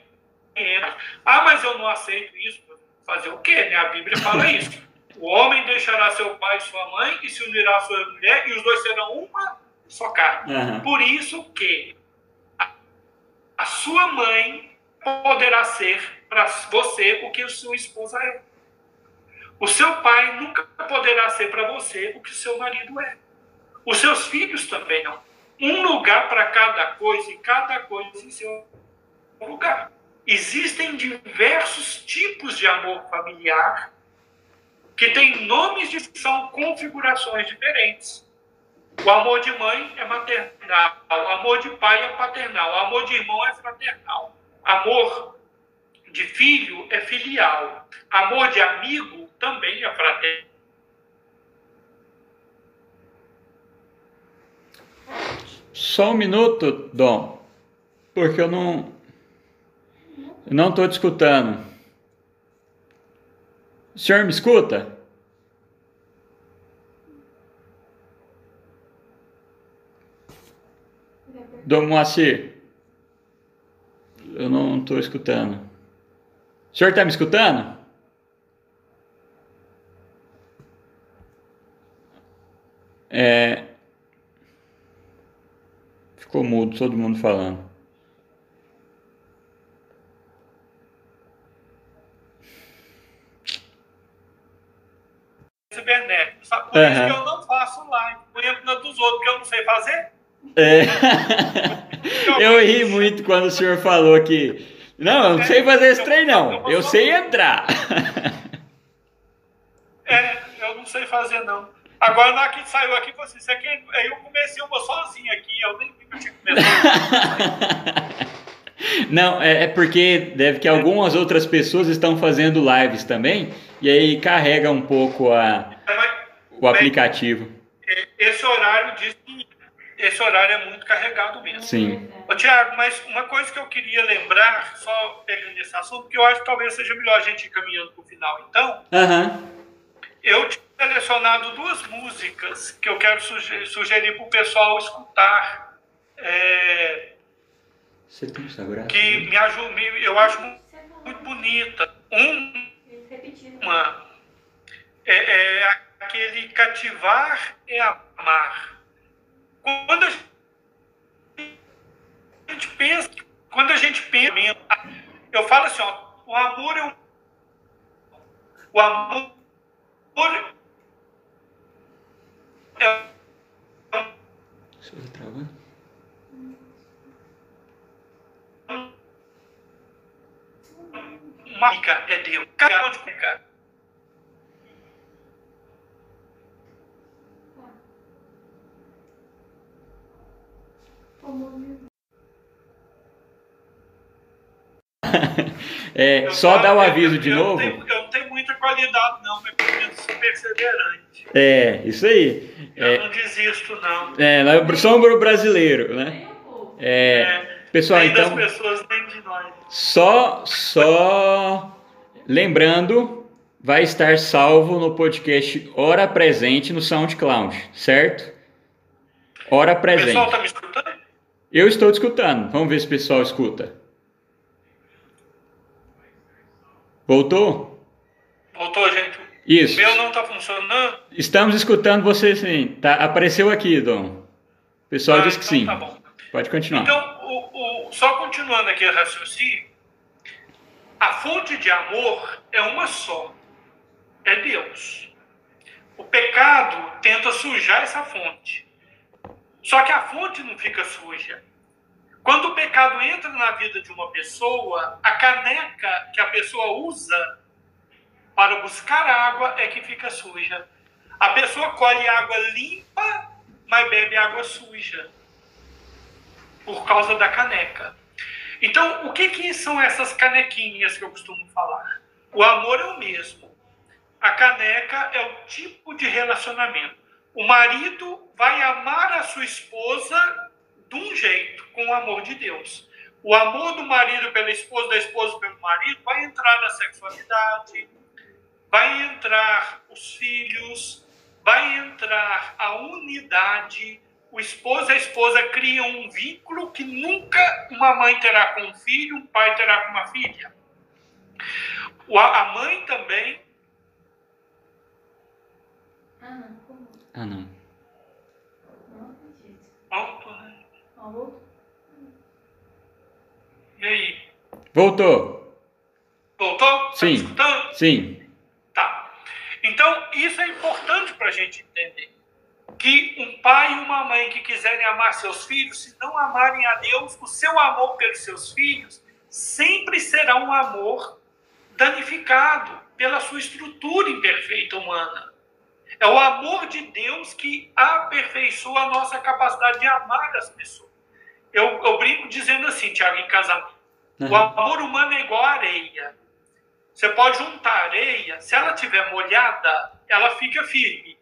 entra. Ah, mas eu não aceito isso. Fazer o quê? Né? A Bíblia fala isso. O homem deixará seu pai e sua mãe e se unirá à sua mulher, e os dois serão uma só carne. Uhum. Por isso que a, a sua mãe poderá ser para você o que sua esposa é. O seu pai nunca poderá ser para você o que seu marido é. Os seus filhos também não. Um lugar para cada coisa e cada coisa em seu lugar. Existem diversos tipos de amor familiar que têm nomes de são configurações diferentes. O amor de mãe é maternal, o amor de pai é paternal, o amor de irmão é fraternal. Amor de filho é filial. Amor de amigo também é fraterno.
Só um minuto, Dom, porque eu não não estou te escutando. O senhor me escuta? Dom Moacir. Eu não estou escutando. O senhor está me escutando? É, Ficou mudo, todo mundo falando.
cibernético. Sabe? Por uhum. isso que eu não faço live. Eu entro na dos outros, porque eu não sei fazer.
É. eu ri muito quando o senhor falou que. Não, eu não sei fazer esse trem, não. Eu sei entrar.
É, eu não sei fazer, não. Agora, na que saiu aqui, você, assim, aqui, aí eu comecei uma sozinho aqui, eu nem vi que eu tinha começado.
Não, é, é, porque deve que algumas outras pessoas estão fazendo lives também, e aí carrega um pouco a, o aplicativo.
Esse horário diz que esse horário é muito carregado mesmo.
Sim.
Ô, Tiago, mas uma coisa que eu queria lembrar, só pegando esse assunto, que eu acho que talvez seja melhor a gente ir caminhando para o final, então.
Uhum.
Eu tinha selecionado duas músicas que eu quero sugerir, para o pessoal escutar. É,
Você tem?
Que me ajuda, eu acho muito bonita. Um, uma é, é aquele cativar é amar. Quando a gente pensa, quando a gente pensa, eu falo assim, ó, o amor é um, o amor é uma é Deus. Cada de
é, só dar o aviso eu, de
eu,
novo.
Eu, eu não tenho muita qualidade, não, mas eu perseverante.
É, isso
aí. Eu é, não desisto, não.
É, nós somos brasileiro, né? É, é, pessoal,
nem
então.
Das pessoas, nem de nós.
Só, só lembrando, vai estar salvo no podcast Hora Presente no SoundCloud, certo? Hora Presente. O pessoal
está me escutando?
Eu estou te escutando. Vamos ver se o pessoal escuta. Voltou?
Voltou, gente.
Isso.
O meu não está funcionando?
Estamos escutando você sim. Tá, apareceu aqui, Dom. O pessoal ah, disse que então sim.
Tá bom.
Pode continuar.
Então, o, o, só continuando aqui o raciocínio, a fonte de amor é uma só. É Deus. O pecado tenta sujar essa fonte. Só que a fonte não fica suja. Quando o pecado entra na vida de uma pessoa, a caneca que a pessoa usa para buscar água é que fica suja. A pessoa colhe água limpa, mas bebe água suja por causa da caneca. Então, o que, que são essas canequinhas que eu costumo falar? O amor é o mesmo. A caneca é o tipo de relacionamento. O marido vai amar a sua esposa de um jeito, com o amor de Deus. O amor do marido pela esposa, da esposa pelo marido, vai entrar na sexualidade, vai entrar os filhos, vai entrar a unidade. O esposo e a esposa criam um vínculo que nunca uma mãe terá com um filho, um pai terá com uma filha. A mãe também.
Ah. Ah, não.
Voltou, né? E aí?
Voltou.
Voltou? Tá
Sim.
Tá escutando?
Sim.
Tá. Então, isso é importante para a gente entender. Que um pai e uma mãe que quiserem amar seus filhos, se não amarem a Deus, o seu amor pelos seus filhos sempre será um amor danificado pela sua estrutura imperfeita humana. É o amor de Deus que aperfeiçoa a nossa capacidade de amar as pessoas. Eu, eu brinco dizendo assim, Tiago, em casamento. Uhum. O amor humano é igual a areia. Você pode juntar areia, se ela estiver molhada, ela fica firme.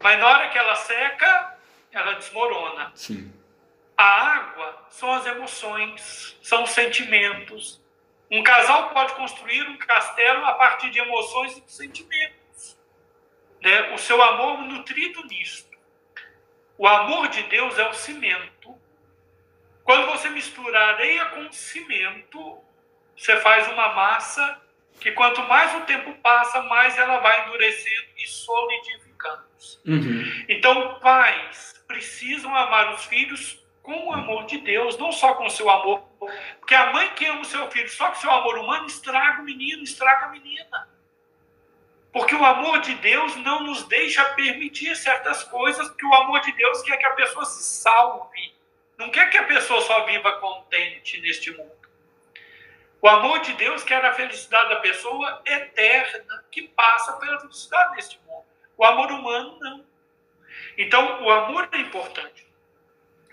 Mas na hora que ela seca, ela desmorona.
Sim.
A água são as emoções, são os sentimentos. Um casal pode construir um castelo a partir de emoções e sentimentos né, o seu amor nutrido nisto. O amor de Deus é o cimento. Quando você mistura areia com cimento, você faz uma massa que quanto mais o tempo passa, mais ela vai endurecendo e solidificando.
Uhum.
Então, pais precisam amar os filhos com o amor de Deus, não só com o seu amor. Porque a mãe que ama o seu filho só com seu amor humano estraga o menino, estraga a menina. Porque o amor de Deus não nos deixa permitir certas coisas, porque o amor de Deus quer que a pessoa se salve. Não quer que a pessoa só viva contente neste mundo. O amor de Deus quer a felicidade da pessoa eterna, que passa pela felicidade neste mundo. O amor humano, não. Então, o amor é importante.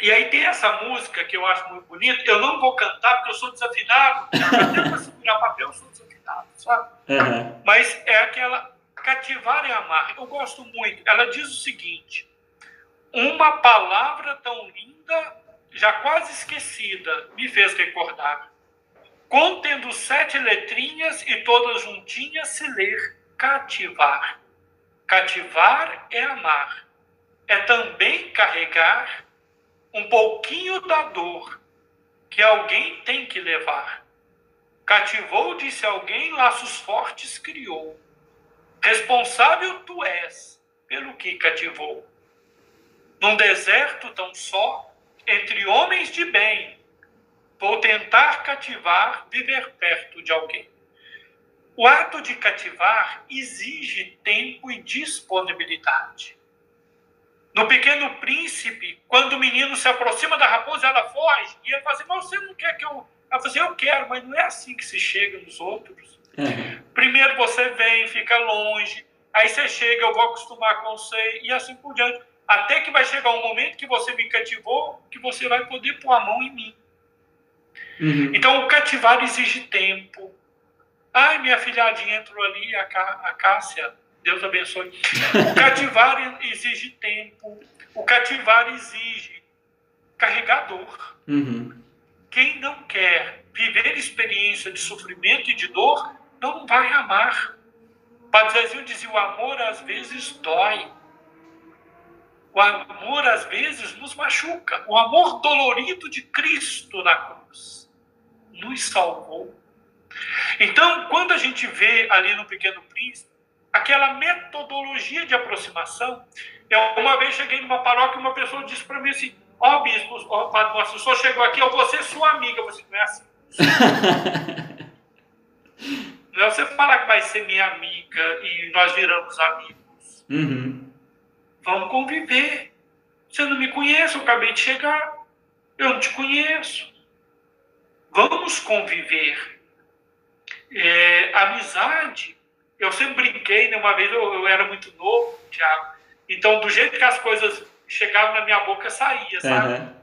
E aí tem essa música que eu acho muito bonita. Eu não vou cantar porque eu sou desafinado. Até para segurar papel eu sou desafinado, sabe? Uhum. Mas é aquela cativar e amar. Eu gosto muito. Ela diz o seguinte: uma palavra tão linda, já quase esquecida, me fez recordar. Contendo sete letrinhas e todas juntinhas se ler cativar. Cativar é amar. É também carregar um pouquinho da dor que alguém tem que levar. Cativou, disse alguém, laços fortes criou. Responsável tu és pelo que cativou. Num deserto tão só, entre homens de bem, vou tentar cativar, viver perto de alguém. O ato de cativar exige tempo e disponibilidade. No Pequeno Príncipe, quando o menino se aproxima da raposa, ela foge. E ele fala assim: você não quer que eu. Ela fala assim: Eu quero, mas não é assim que se chega nos outros. Uhum. Primeiro você vem, fica longe. Aí você chega, eu vou acostumar com você. E assim por diante. Até que vai chegar um momento que você me cativou, que você vai poder pôr a mão em mim. Uhum. Então o cativar exige tempo. Ai, minha filhadinha entrou ali, a, Cá, a Cássia Deus abençoe. O cativar exige tempo. O cativar exige carregador. Uhum. Quem não quer viver experiência de sofrimento e de dor, não vai amar. Padre Zezinho dizia: o amor às vezes dói. O amor às vezes nos machuca. O amor dolorido de Cristo na cruz nos salvou. Então, quando a gente vê ali no Pequeno Príncipe, aquela metodologia de aproximação. Eu uma vez cheguei numa paróquia e uma pessoa disse para mim assim: Ó, oh, bispo, ó, oh, padre, nosso senhor chegou aqui, eu vou ser sua amiga. Eu falei, não é assim. não você falar que vai ser minha amiga e nós viramos amigos. Uhum. Vamos conviver. Você não me conhece, eu acabei de chegar. Eu não te conheço. Vamos conviver. É, amizade eu sempre brinquei, né? Uma vez eu, eu era muito novo, Thiago. Então, do jeito que as coisas chegavam na minha boca, saía, sabe? Uhum.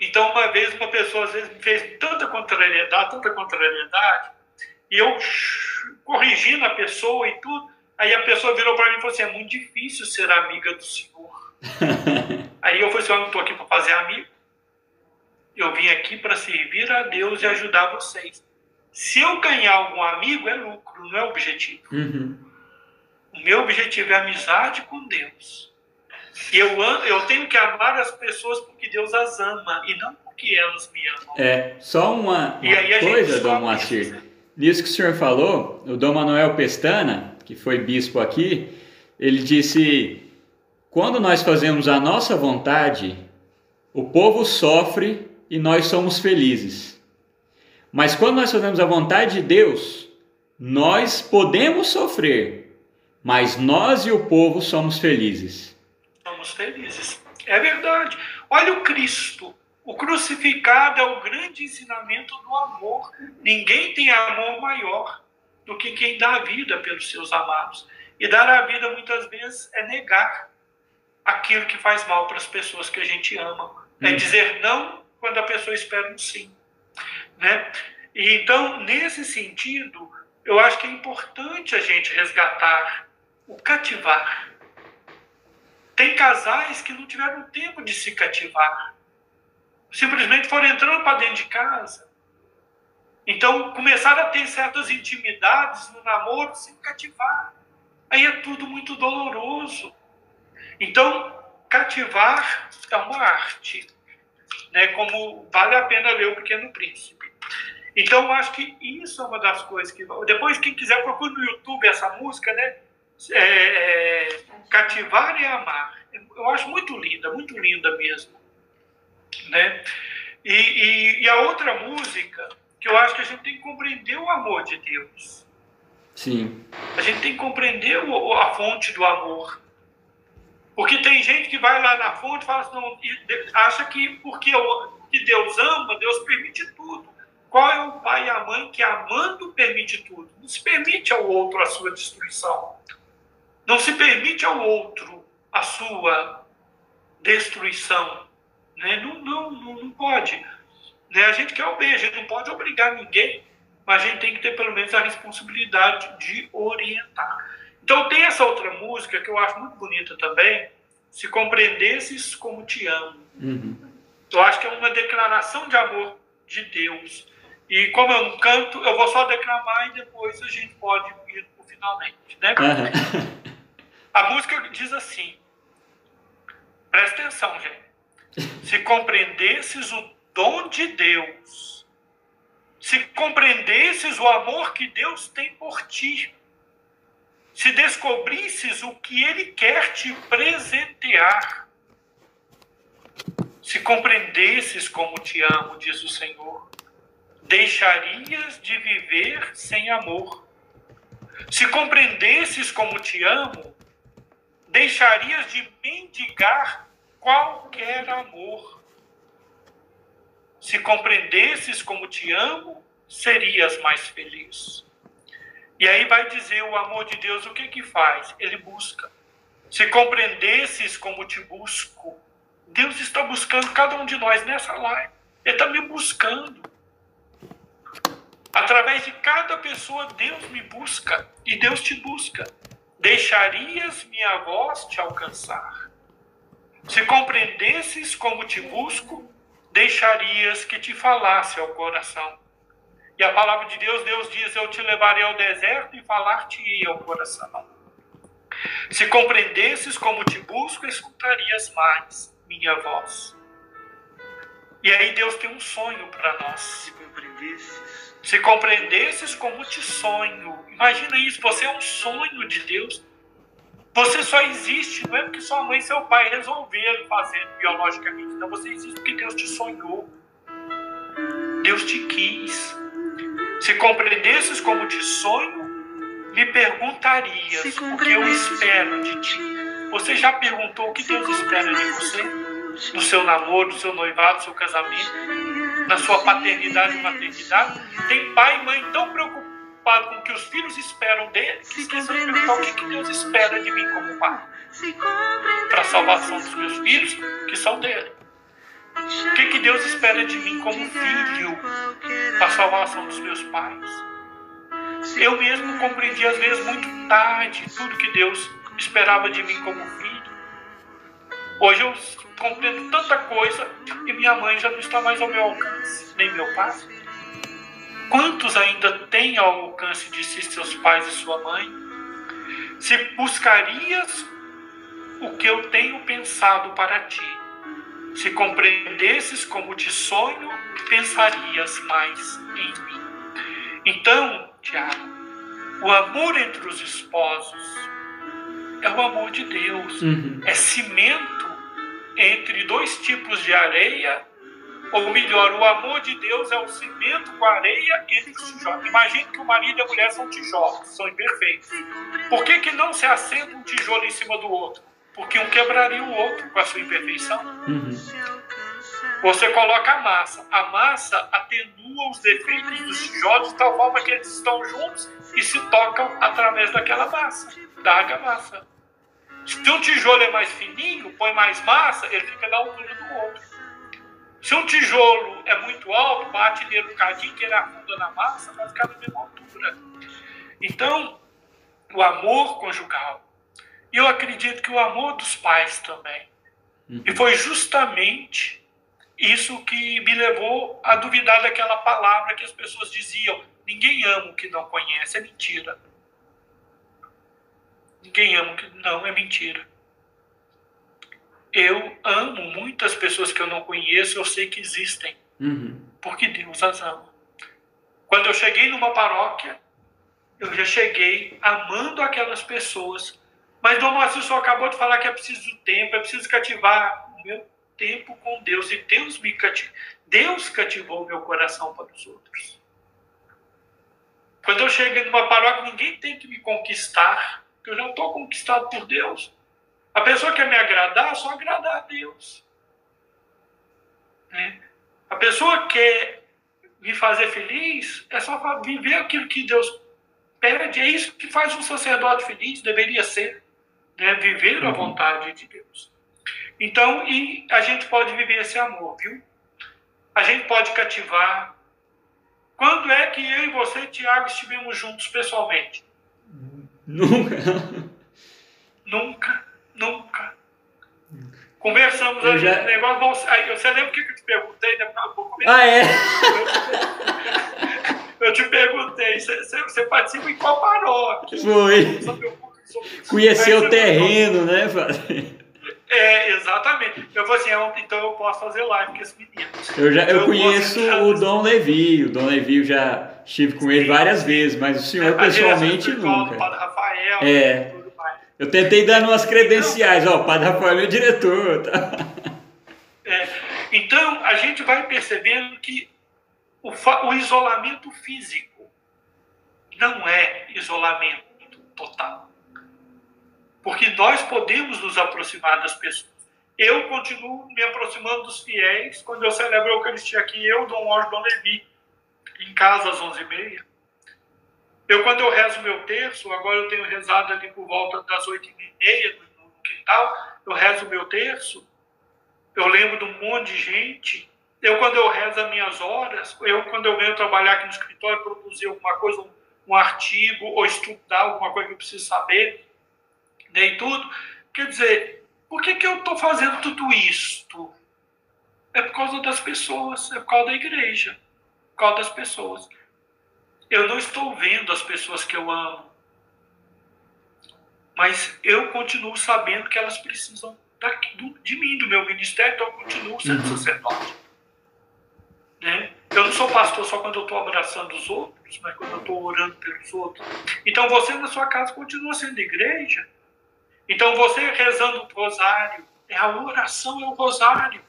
Então, uma vez, uma pessoa às vezes me fez tanta contrariedade, tanta contrariedade, e eu corrigindo a pessoa e tudo, aí a pessoa virou para mim e falou assim: é muito difícil ser amiga do senhor. aí eu falei assim: eu não estou aqui para fazer amigo. Eu vim aqui para servir a Deus e ajudar vocês. Se eu ganhar algum amigo, é lucro, não é objetivo. Uhum. O meu objetivo é amizade com Deus. Eu, eu tenho que amar as pessoas porque Deus as ama e não porque elas me amam.
É, só uma, uma coisa, Dom Moacir. Nisso que o senhor falou, o Dom Manuel Pestana, que foi bispo aqui, ele disse: quando nós fazemos a nossa vontade, o povo sofre e nós somos felizes. Mas quando nós fazemos a vontade de Deus, nós podemos sofrer, mas nós e o povo somos felizes.
Somos felizes. É verdade. Olha o Cristo. O crucificado é o grande ensinamento do amor. Ninguém tem amor maior do que quem dá a vida pelos seus amados. E dar a vida muitas vezes é negar aquilo que faz mal para as pessoas que a gente ama. É hum. dizer não quando a pessoa espera um sim. Né? E então, nesse sentido, eu acho que é importante a gente resgatar o cativar. Tem casais que não tiveram tempo de se cativar. Simplesmente foram entrando para dentro de casa. Então, começaram a ter certas intimidades no namoro sem cativar. Aí é tudo muito doloroso. Então, cativar é uma arte né, como vale a pena ler O Pequeno Príncipe. Então, acho que isso é uma das coisas que. Depois, quem quiser, procure no YouTube essa música, né? É, é, Cativar e Amar. Eu acho muito linda, muito linda mesmo. Né? E, e, e, a outra música, que eu acho que a gente tem que compreender o amor de Deus.
Sim.
A gente tem que compreender o, a fonte do amor. Porque tem gente que vai lá na fonte e fala assim, não, acha que porque que Deus ama, Deus permite tudo. Qual é o pai e a mãe que amando permite tudo? Não se permite ao outro a sua destruição. Não se permite ao outro a sua destruição. Né? Não, não, não, pode. Né? A gente quer o bem, a gente não pode obrigar ninguém, mas a gente tem que ter pelo menos a responsabilidade de orientar. Então tem essa outra música que eu acho muito bonita também, Se Compreendesses Como Te Amo.
Uhum.
Eu acho que é uma declaração de amor de Deus. E como eu não canto, eu vou só declamar e depois a gente pode ir para finalmente. Né?
Uhum.
A música diz assim, presta atenção, gente. Se compreendesses o dom de Deus, se compreendesses o amor que Deus tem por ti, se descobrisses o que Ele quer te presentear, se compreendesses como te amo, diz o Senhor, deixarias de viver sem amor. Se compreendesses como te amo, deixarias de mendigar qualquer amor. Se compreendesses como te amo, serias mais feliz. E aí vai dizer o amor de Deus o que que faz? Ele busca. Se compreendesses como te busco, Deus está buscando cada um de nós nessa live. Ele está me buscando. Através de cada pessoa, Deus me busca e Deus te busca. Deixarias minha voz te alcançar. Se compreendesses como te busco, deixarias que te falasse ao coração. E a palavra de Deus, Deus diz: Eu te levarei ao deserto e falar-te-ei ao coração. Se compreendesses como te busco, escutarias mais minha voz. E aí Deus tem um sonho para nós. Se compreendesses. Se compreendesses como te sonho. Imagina isso, você é um sonho de Deus. Você só existe, não é porque sua mãe e seu pai resolveram fazer biologicamente. Não, você existe porque Deus te sonhou. Deus te quis. Se compreendesses como te sonho, me perguntarias o que eu espero de ti. Você já perguntou o que Deus espera de você? No seu namoro, no seu noivado, no seu casamento, na sua paternidade e maternidade? Tem pai e mãe tão preocupados com o que os filhos esperam dele que esqueceu de perguntar o que, que Deus espera de mim como pai. Para a salvação dos meus filhos, que são dele. O que, que Deus espera de mim como filho para a salvação dos meus pais? Eu mesmo compreendi às vezes muito tarde tudo que Deus esperava de mim como filho. Hoje eu compreendo tanta coisa e minha mãe já não está mais ao meu alcance, nem meu pai. Quantos ainda têm ao alcance de si seus pais e sua mãe? Se buscarias o que eu tenho pensado para ti, se compreendesses como te sonho, pensarias mais em mim. Então, Tiago, o amor entre os esposos é o amor de Deus.
Uhum.
É cimento entre dois tipos de areia, ou melhor, o amor de Deus é o cimento com areia entre os tijolos. Imagine que o marido e a mulher são tijolos, são imperfeitos. Por que, que não se assenta um tijolo em cima do outro? porque um quebraria o outro com a sua imperfeição.
Uhum.
Você coloca a massa. A massa atenua os defeitos dos tijolos de tal forma que eles estão juntos e se tocam através daquela massa, da argamassa. Se um tijolo é mais fininho, põe mais massa, ele fica na altura do outro. Se um tijolo é muito alto, bate nele um cadinho que ele afunda na massa, vai ficar na mesma altura. Então, o amor conjugal e eu acredito que o amor dos pais também. Uhum. E foi justamente isso que me levou a duvidar daquela palavra que as pessoas diziam: ninguém ama o que não conhece. É mentira. Ninguém ama o que não, é mentira. Eu amo muitas pessoas que eu não conheço, eu sei que existem.
Uhum.
Porque Deus as ama. Quando eu cheguei numa paróquia, eu já cheguei amando aquelas pessoas mas Dom Márcio só acabou de falar que é preciso tempo, é preciso cativar. Meu tempo com Deus e Deus me cativou. Deus cativou meu coração para os outros. Quando eu chego numa paróquia, ninguém tem que me conquistar, porque eu já estou conquistado por Deus. A pessoa quer me agradar, só agradar a Deus. Né? A pessoa quer me fazer feliz, é só viver aquilo que Deus pede. É isso que faz um sacerdote feliz, deveria ser. Né? Viver a uhum. vontade de Deus. Então, e a gente pode viver esse amor, viu? A gente pode cativar. Quando é que eu e você, Tiago, estivemos juntos pessoalmente?
Nunca.
Nunca, nunca. Conversamos eu já... negócio. Você lembra o que eu te perguntei? Né?
Ah, é?
Eu te perguntei, você, você participa em qual paróquia?
Foi. Conhecer o terreno, né,
É, exatamente. Eu falei assim, é então eu posso fazer live com esse menino.
Eu, já, eu, eu conheço o Dom Levi, o Dom Levi eu já estive com ele várias vezes, mas o senhor é, pessoalmente nunca.
Padre Rafael,
é. Eu tentei dar umas credenciais, ó, o Padre Rafael é meu diretor. Tá?
É, então, a gente vai percebendo que o, o isolamento físico não é isolamento total. Porque nós podemos nos aproximar das pessoas. Eu continuo me aproximando dos fiéis quando eu celebro a Eucaristia aqui, eu, Dom Jorge Dom Levi, em casa às 11h30. Eu, quando eu rezo meu terço, agora eu tenho rezado ali por volta das 8h30 no quintal, eu rezo meu terço, eu lembro de um monte de gente. Eu, quando eu rezo as minhas horas, eu, quando eu venho trabalhar aqui no escritório, produzir alguma coisa, um, um artigo, ou estudar alguma coisa que eu preciso saber, nem tudo. Quer dizer, por que, que eu estou fazendo tudo isto? É por causa das pessoas, é por causa da igreja, por causa das pessoas. Eu não estou vendo as pessoas que eu amo, mas eu continuo sabendo que elas precisam de mim, do meu ministério, então eu continuo sendo uhum. sacerdote. Né? Eu não sou pastor só quando eu estou abraçando os outros, mas quando eu estou orando pelos outros. Então você na sua casa continua sendo igreja. Então você rezando o rosário, é a oração é o rosário.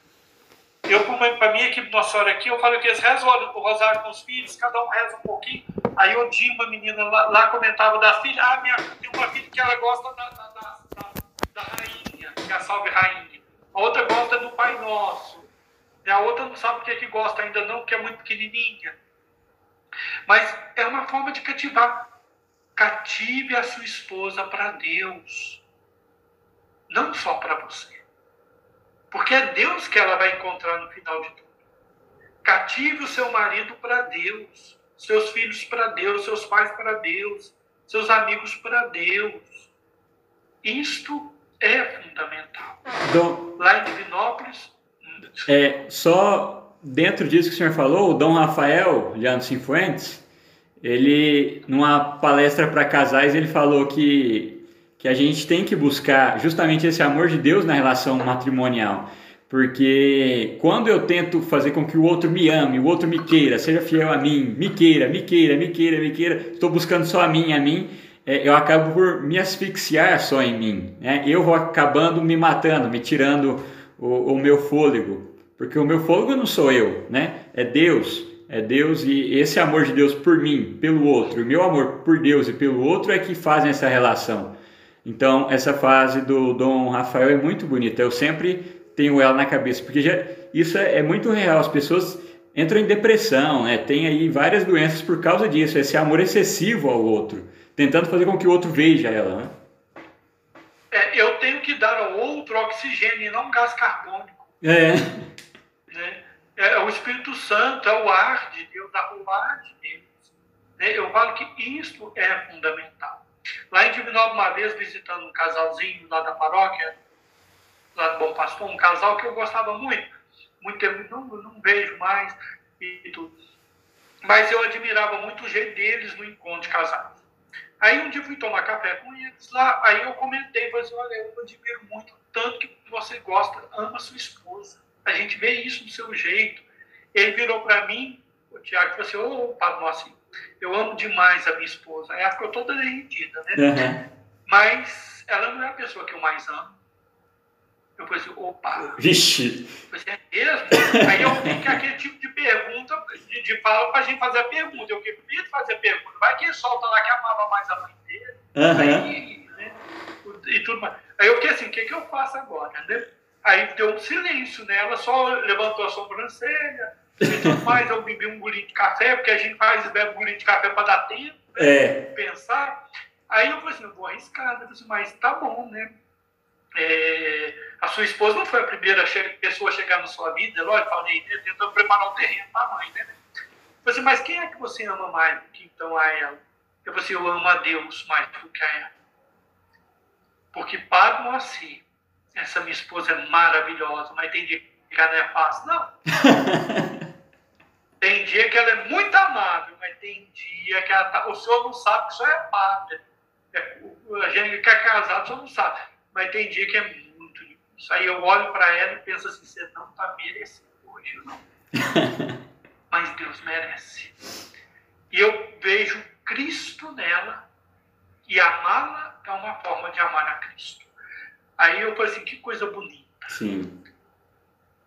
Eu, para a minha equipe Nossa Senhora aqui, eu falo que eles rezam o rosário com os filhos, cada um reza um pouquinho. Aí o Dima, menina lá, lá, comentava da filha, ah, minha, tem uma filha que ela gosta da, da, da, da rainha, que é a salve rainha. A outra gosta do Pai Nosso. E a outra não sabe o que é que gosta ainda não, porque é muito pequenininha. Mas é uma forma de cativar. Cative a sua esposa para Deus não só para você. Porque é Deus que ela vai encontrar no final de tudo. Cative o seu marido para Deus, seus filhos para Deus, seus pais para Deus, seus amigos para Deus. Isto é fundamental. Dom, Lá em Divinópolis.
É, só dentro disso que o senhor falou, o Dom Rafael Leandro Sinfuentes, ele, numa palestra para casais, ele falou que que a gente tem que buscar justamente esse amor de Deus na relação matrimonial. Porque quando eu tento fazer com que o outro me ame, o outro me queira, seja fiel a mim, me queira, me queira, me queira, me queira, estou buscando só a mim, a mim, é, eu acabo por me asfixiar só em mim. Né? Eu vou acabando me matando, me tirando o, o meu fôlego. Porque o meu fôlego não sou eu, né? É Deus. É Deus e esse amor de Deus por mim, pelo outro, o meu amor por Deus e pelo outro é que fazem essa relação. Então, essa fase do Dom Rafael é muito bonita. Eu sempre tenho ela na cabeça, porque já, isso é, é, muito real. As pessoas entram em depressão, né? tem aí várias doenças por causa disso, esse amor excessivo ao outro, tentando fazer com que o outro veja ela. Né?
É, eu tenho que dar ao outro oxigênio e não gás carbônico.
É.
Né? É, o Espírito Santo, é o ar de Deus, o ar de Deus. Né? Eu falo que isso é fundamental. Lá em Divinópolis, uma vez, visitando um casalzinho lá da paróquia, lá do Bom Pastor, um casal que eu gostava muito. Muito tempo, não, não vejo mais e tudo. Mas eu admirava muito o jeito deles no encontro de casados. Aí um dia fui tomar café com eles lá, aí eu comentei, falei assim, olha, eu admiro muito tanto que você gosta, ama sua esposa. A gente vê isso do seu jeito. Ele virou para mim, o Tiago, falou assim, ô, oh, Padre Moacir, eu amo demais a minha esposa. Ela ficou toda derretida, né? Uhum. Mas ela não é a pessoa que eu mais amo. Eu falei assim, opa.
Vixe.
Eu falei é mesmo? Aí eu que aquele tipo de pergunta, de, de fala pra gente fazer a pergunta. Eu queria fazer a pergunta. Vai que solta lá que amava mais a mãe dele.
Uhum.
Aí, né? E tudo mais. Aí eu fiquei assim, o que, que eu faço agora? Né? Aí deu um silêncio, né? Ela só levantou a sobrancelha e tudo mais. Eu bebi um golinho de café, porque a gente faz bebe um golinho de café para dar tempo, né?
É.
pensar. Aí eu falei assim, eu vou arriscar, né? Assim, mas tá bom, né? É, a sua esposa não foi a primeira pessoa a chegar na sua vida, lógico, falei, né? tentando preparar um terreno para a mãe, né? Eu falei assim, mas quem é que você ama mais do que então a ela? Eu falei assim, eu amo a Deus mais do que a ela. Porque para Moacir, essa minha esposa é maravilhosa, mas tem dia que ela não é fácil, não. tem dia que ela é muito amável, mas tem dia que ela tá, o senhor não sabe que só é padre. É, a gente que é casado só não sabe. Mas tem dia que é muito difícil. Aí eu olho para ela e penso assim, você não está merecendo hoje, não. mas Deus merece. E eu vejo Cristo nela e amá-la é uma forma de amar a Cristo. Aí eu falei assim, que coisa bonita.
Sim.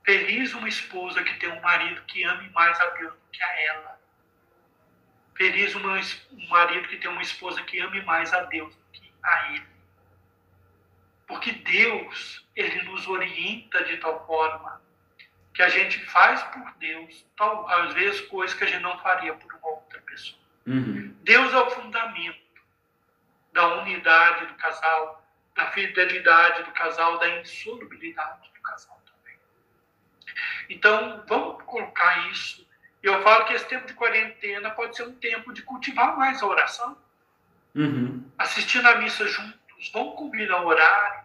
Feliz uma esposa que tem um marido que ame mais a Deus do que a ela. Feliz uma, um marido que tem uma esposa que ame mais a Deus do que a ele. Porque Deus, ele nos orienta de tal forma que a gente faz por Deus, tal, às vezes, coisas que a gente não faria por uma outra pessoa.
Uhum.
Deus é o fundamento da unidade do casal, da fidelidade do casal, da insolubilidade do casal. Então, vamos colocar isso. Eu falo que esse tempo de quarentena pode ser um tempo de cultivar mais a oração,
uhum.
assistindo a missa juntos, vamos combinar o horário.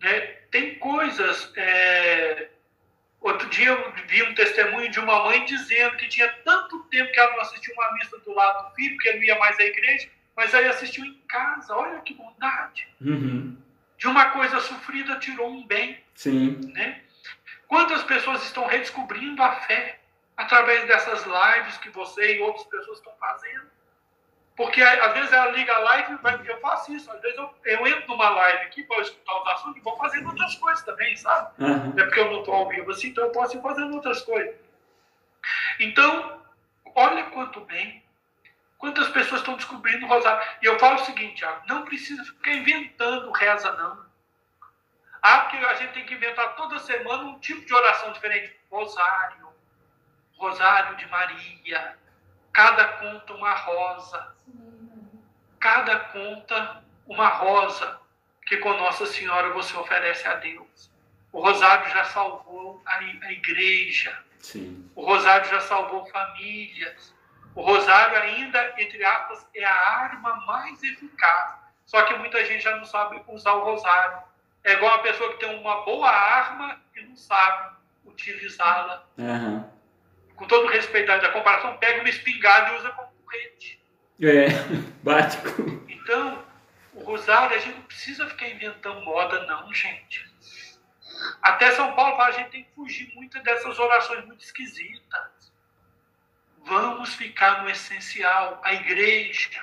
Né? Tem coisas. É... Outro dia eu vi um testemunho de uma mãe dizendo que tinha tanto tempo que ela não assistia uma missa do lado do filho, porque ele não ia mais à igreja, mas aí assistiu em casa. Olha que bondade.
Uhum.
De uma coisa sofrida tirou um bem.
Sim.
Né? Quantas pessoas estão redescobrindo a fé através dessas lives que você e outras pessoas estão fazendo? Porque às vezes ela liga a live, eu faço isso, às vezes eu, eu entro numa live aqui para escutar os assuntos e vou fazendo outras coisas também, sabe?
Uhum.
É porque eu não estou ao vivo assim, então eu posso ir fazendo outras coisas. Então, olha quanto bem Quantas pessoas estão descobrindo o rosário? E eu falo o seguinte, não precisa ficar inventando reza, não. Ah, porque a gente tem que inventar toda semana um tipo de oração diferente. Rosário, Rosário de Maria, cada conta uma rosa. Cada conta uma rosa que com Nossa Senhora você oferece a Deus. O Rosário já salvou a, igreja.
Sim.
O Rosário já salvou famílias. O rosário ainda, entre aspas, é a arma mais eficaz. Só que muita gente já não sabe usar o rosário. É igual a pessoa que tem uma boa arma e não sabe utilizá-la.
Uhum.
Com todo respeito da comparação, pega uma espingarda e usa como corrente.
É, básico.
Então, o rosário, a gente não precisa ficar inventando moda, não, gente. Até São Paulo a gente tem que fugir muito dessas orações muito esquisitas. Vamos ficar no essencial, a igreja,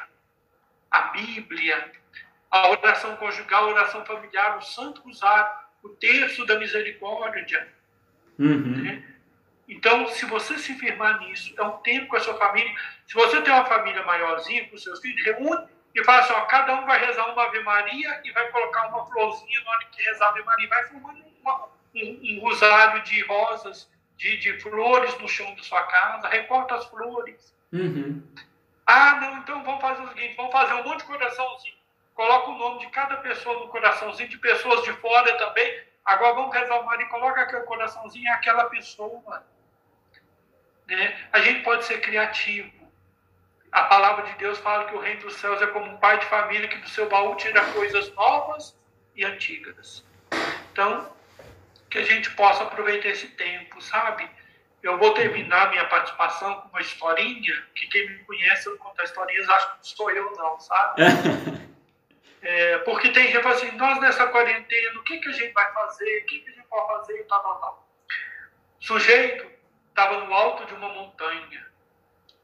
a Bíblia, a oração conjugal, a oração familiar, o Santo Rosário, o terço da misericórdia.
Uhum.
Né? Então, se você se firmar nisso, é um tempo com a sua família. Se você tem uma família maiorzinha com seus filhos, reúne e fala assim: ó, cada um vai rezar uma Ave Maria e vai colocar uma florzinha na hora que rezar a Ave Maria. Vai formando uma, um, um rosário de rosas de, de flores no chão da sua casa, recorta as flores.
Uhum.
Ah, não, então vamos fazer o seguinte, vamos fazer um monte de coraçãozinho. Coloca o nome de cada pessoa no coraçãozinho, de pessoas de fora também. Agora vamos Maria e coloca aquele coraçãozinho é aquela pessoa. Né? A gente pode ser criativo. A palavra de Deus fala que o reino dos céus é como um pai de família que do seu baú tira coisas novas e antigas. Então, que a gente possa aproveitar esse tempo, sabe? Eu vou terminar minha participação com uma historinha, que quem me conhece, eu contar historinhas, acho que não sou eu não, sabe? É, porque tem gente assim, nós nessa quarentena, o que, que a gente vai fazer? O que, que a gente pode fazer? E tal, tal, tal. O sujeito estava no alto de uma montanha,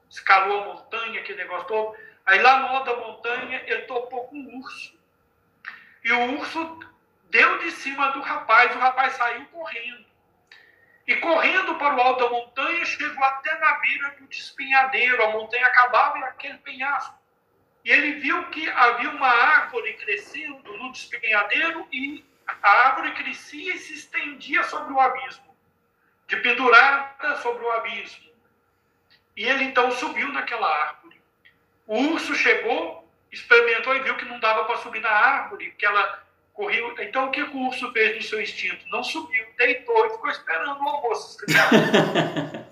escalou a montanha, aquele negócio todo. Aí lá no alto da montanha, ele topou com um urso. E o urso deu de cima do rapaz, o rapaz saiu correndo. E correndo para o alto da montanha, chegou até na beira do despenhadeiro. A montanha acabava aquele penhasco. E ele viu que havia uma árvore crescendo no despenhadeiro e a árvore crescia e se estendia sobre o abismo, de pendurada sobre o abismo. E ele então subiu naquela árvore. O urso chegou, experimentou e viu que não dava para subir na árvore, que ela correu. Então o que o urso fez no seu instinto? Não subiu, deitou e ficou esperando o almoço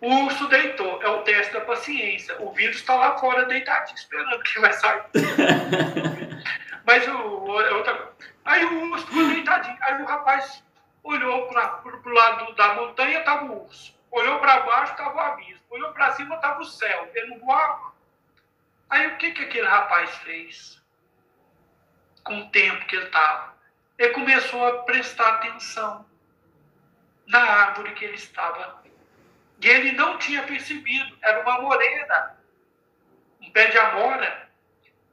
O urso deitou, é o teste da paciência. O vírus está lá fora deitadinho, esperando que vai sair. Mas o, é outra Aí o urso ficou deitadinho. Aí o rapaz olhou para o lado da montanha, estava o urso. Olhou para baixo, estava o abismo. Olhou para cima, estava o céu. Ele não voava. Aí o que, que aquele rapaz fez? Com o tempo que ele estava. Ele começou a prestar atenção na árvore que ele estava. E ele não tinha percebido. Era uma morena. Um pé de amora.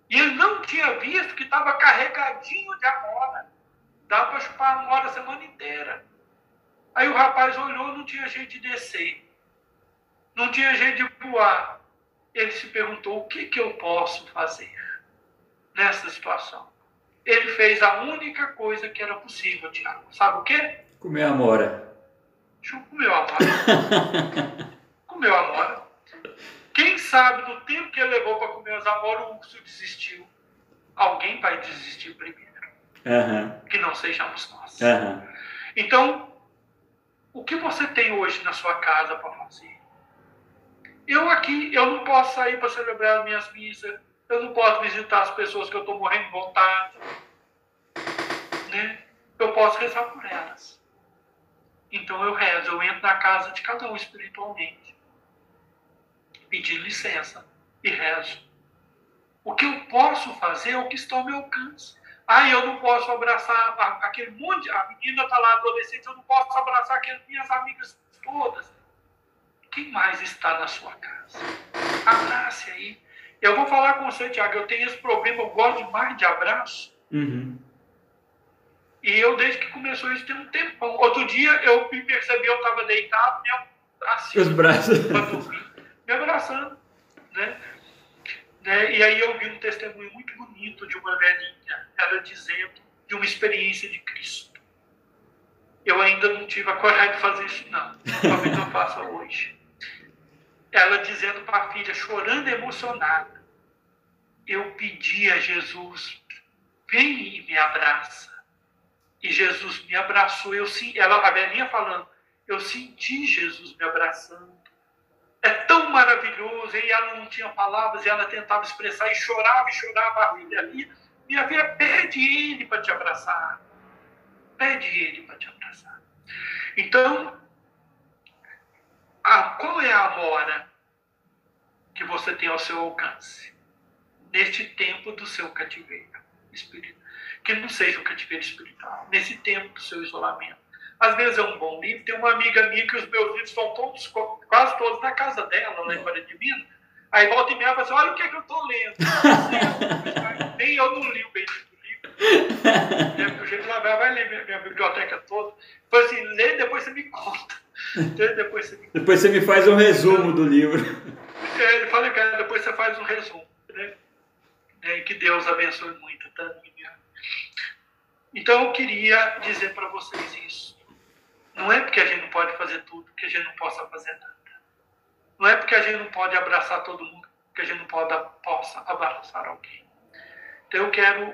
E ele não tinha visto que estava carregadinho de amora. Dá para chupar amora a semana inteira. Aí o rapaz olhou, não tinha jeito de descer. Não tinha jeito de voar. Ele se perguntou: o que, que eu posso fazer nessa situação? Ele fez a única coisa que era possível, Tiago. Sabe o quê?
Comer amora.
Comeu amora. Comeu amora. Quem sabe no tempo que ele levou para comer as amoras, o urso desistiu. Alguém vai desistir primeiro. Uhum. Que não sejamos nós. Uhum. Então, o que você tem hoje na sua casa para fazer? Eu aqui, eu não posso sair para celebrar as minhas missas. Eu não posso visitar as pessoas que eu estou morrendo de vontade. Né? Eu posso rezar por elas. Então eu rezo, eu entro na casa de cada um espiritualmente pedir licença e rezo. O que eu posso fazer é o que está ao meu alcance. Ah, eu não posso abraçar aquele monte, a menina está lá adolescente, eu não posso abraçar aquelas minhas amigas todas. Quem mais está na sua casa? Abrace aí. Eu vou falar com você, Tiago, eu tenho esse problema, eu gosto demais de abraço. Uhum. E eu, desde que começou isso, tem um tempão. Outro dia eu me percebi, eu estava deitado, minha,
assim, os braços
me abraçando, né? né? E aí eu vi um testemunho muito bonito de uma velhinha, ela dizendo de uma experiência de Cristo. Eu ainda não tive a coragem de fazer isso, não. Talvez eu faça hoje. Ela dizendo para a filha, chorando emocionada, eu pedi a Jesus, vem e me abraça. E Jesus me abraçou. Eu, ela, a velhinha falando, eu senti Jesus me abraçando é tão maravilhoso, e ela não tinha palavras, e ela tentava expressar, e chorava, e chorava a filha ali. Minha filha, pede ele para te abraçar. Pede ele para te abraçar. Então, a, qual é a amora que você tem ao seu alcance? Neste tempo do seu cativeiro espiritual. Que não seja o cativeiro espiritual, nesse tempo do seu isolamento às vezes é um bom livro. Tem uma amiga minha que os meus livros estão todos, quase todos na casa dela, lá em Minas. Aí volta e meia fala assim, olha o que, é que eu estou lendo. Nem eu não li o bem do livro. O jeito lá vai ler minha, minha, biblioteca toda. Foi assim, lê, depois você me conta.
Depois você me, depois você me faz um resumo do livro.
É, ele fala que depois você faz um resumo. Né? É, que Deus abençoe muito, tá? Então eu queria dizer para vocês isso. Não é porque a gente não pode fazer tudo que a gente não possa fazer nada. Não é porque a gente não pode abraçar todo mundo que a gente não pode, possa abraçar alguém. Então eu quero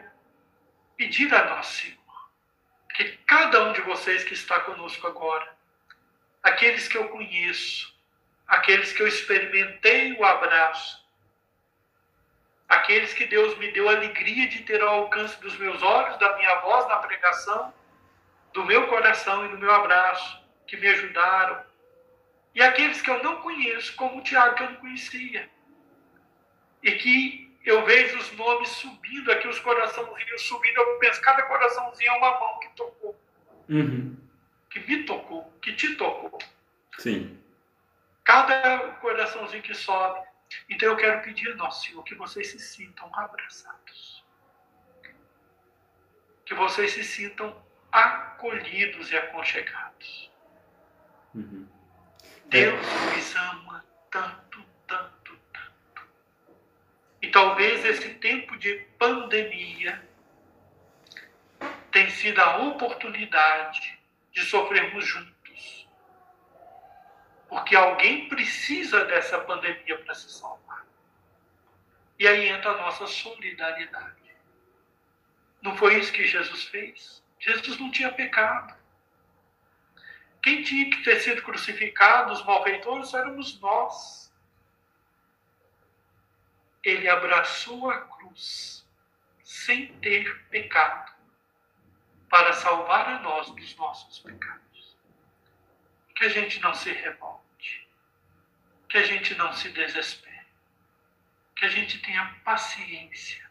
pedir a Nosso Senhor que cada um de vocês que está conosco agora, aqueles que eu conheço, aqueles que eu experimentei o abraço, aqueles que Deus me deu a alegria de ter ao alcance dos meus olhos, da minha voz na pregação, do meu coração e do meu abraço, que me ajudaram. E aqueles que eu não conheço, como o Tiago, que eu não conhecia. E que eu vejo os nomes subindo aqui, os coraçãozinhos subindo. Eu penso, cada coraçãozinho é uma mão que tocou. Uhum. Que me tocou, que te tocou.
Sim.
Cada coraçãozinho que sobe. Então eu quero pedir, nosso Senhor, que vocês se sintam abraçados que vocês se sintam acolhidos e aconchegados. Uhum. Deus os ama tanto, tanto, tanto. E talvez esse tempo de pandemia tenha sido a oportunidade de sofrermos juntos. Porque alguém precisa dessa pandemia para se salvar. E aí entra a nossa solidariedade. Não foi isso que Jesus fez? Jesus não tinha pecado. Quem tinha que ter sido crucificado, os malfeitores, éramos nós. Ele abraçou a cruz sem ter pecado para salvar a nós dos nossos pecados. Que a gente não se revolte, que a gente não se desespere, que a gente tenha paciência,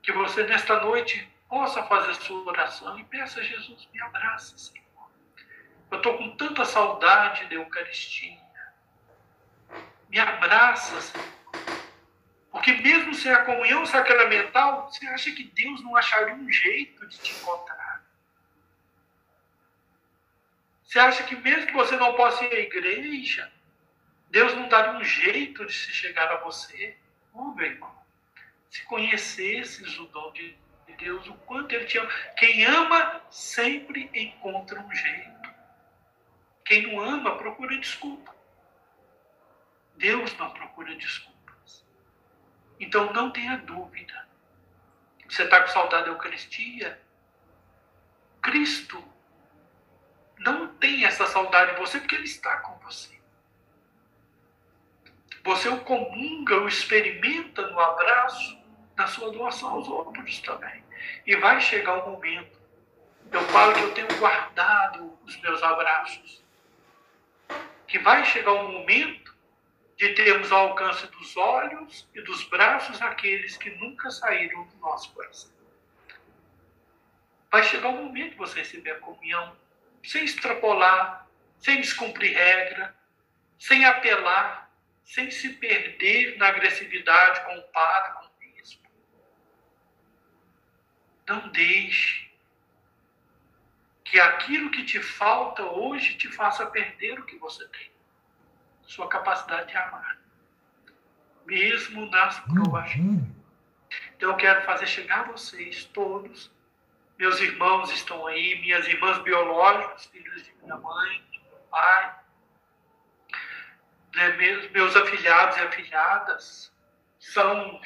que você nesta noite possa fazer sua oração e peça a Jesus, me abraça, Senhor. Eu estou com tanta saudade da Eucaristia. Me abraça, Senhor. Porque mesmo sem a comunhão sacramental, você acha que Deus não acharia um jeito de te encontrar? Você acha que mesmo que você não possa ir à igreja, Deus não daria um jeito de se chegar a você? Oh, meu irmão, se conhecesses o dom de Deus, o quanto Ele te ama. Quem ama sempre encontra um jeito. Quem não ama procura desculpa. Deus não procura desculpas. Então não tenha dúvida. Você está com saudade da Eucaristia? Cristo não tem essa saudade de você porque Ele está com você. Você o comunga, o experimenta no abraço, na sua doação aos outros também. E vai chegar o momento. Eu falo que eu tenho guardado os meus abraços que vai chegar o momento de termos ao alcance dos olhos e dos braços aqueles que nunca saíram do nosso coração. Vai chegar o momento de você receber a comunhão sem extrapolar, sem descumprir regra, sem apelar, sem se perder na agressividade com o padre, com o bispo. Não deixe que aquilo que te falta hoje te faça perder o que você tem. Sua capacidade de amar. Mesmo nas provas. Então eu quero fazer chegar a vocês todos. Meus irmãos estão aí, minhas irmãs biológicas, filhos de minha mãe, de meu pai. Né, meus, meus afilhados e afilhadas são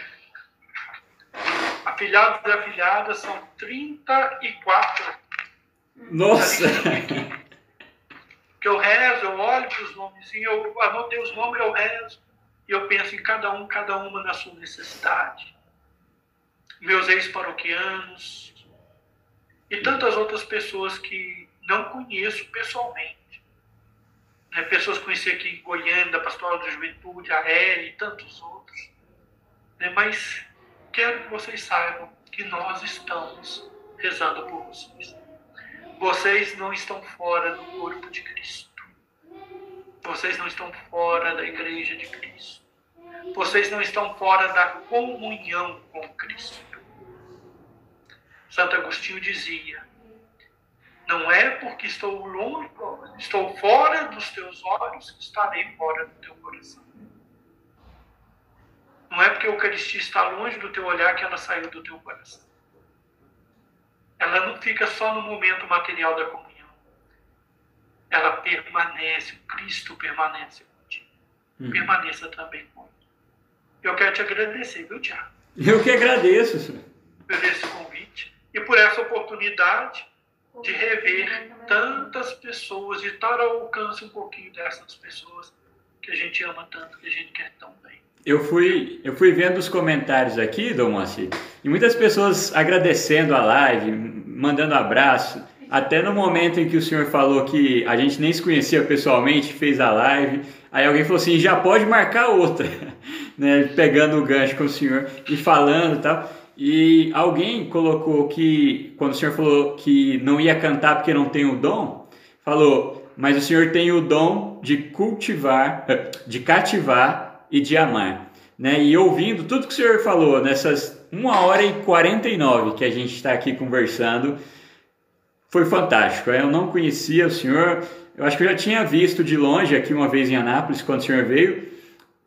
afilhados e afilhadas são 34
nossa!
Que eu rezo, eu olho para os nomes, eu anotei os nomes, eu rezo, e eu penso em cada um, cada uma na sua necessidade. Meus ex-paroquianos, e tantas outras pessoas que não conheço pessoalmente. Né? Pessoas que conheci aqui em Goiânia, da Pastoral da Juventude, a L e tantos outros. Né? Mas quero que vocês saibam que nós estamos rezando por vocês. Vocês não estão fora do corpo de Cristo. Vocês não estão fora da igreja de Cristo. Vocês não estão fora da comunhão com Cristo. Santo Agostinho dizia: Não é porque estou longe, estou fora dos teus olhos que estarei fora do teu coração. Não é porque a Eucaristia está longe do teu olhar que ela saiu do teu coração ela não fica só no momento material da comunhão. Ela permanece, o Cristo permanece contigo. Uhum. Permaneça também comigo. Eu quero te agradecer, viu, Tiago?
Eu que agradeço, senhor.
Por esse convite e por essa oportunidade de rever tantas pessoas, de estar ao alcance um pouquinho dessas pessoas que a gente ama tanto, que a gente quer tão bem
eu fui, eu fui vendo os comentários aqui, Dom Moacir, e muitas pessoas agradecendo a live, mandando abraço. Até no momento em que o senhor falou que a gente nem se conhecia pessoalmente, fez a live, aí alguém falou assim: já pode marcar outra, né? Pegando o gancho com o senhor e falando e tal. E alguém colocou que, quando o senhor falou que não ia cantar porque não tem o dom, falou: mas o senhor tem o dom de cultivar, de cativar e de amar. né? E ouvindo tudo que o senhor falou nessas 1 hora e 49 que a gente está aqui conversando, foi fantástico. Eu não conhecia o senhor, eu acho que eu já tinha visto de longe aqui uma vez em Anápolis, quando o senhor veio,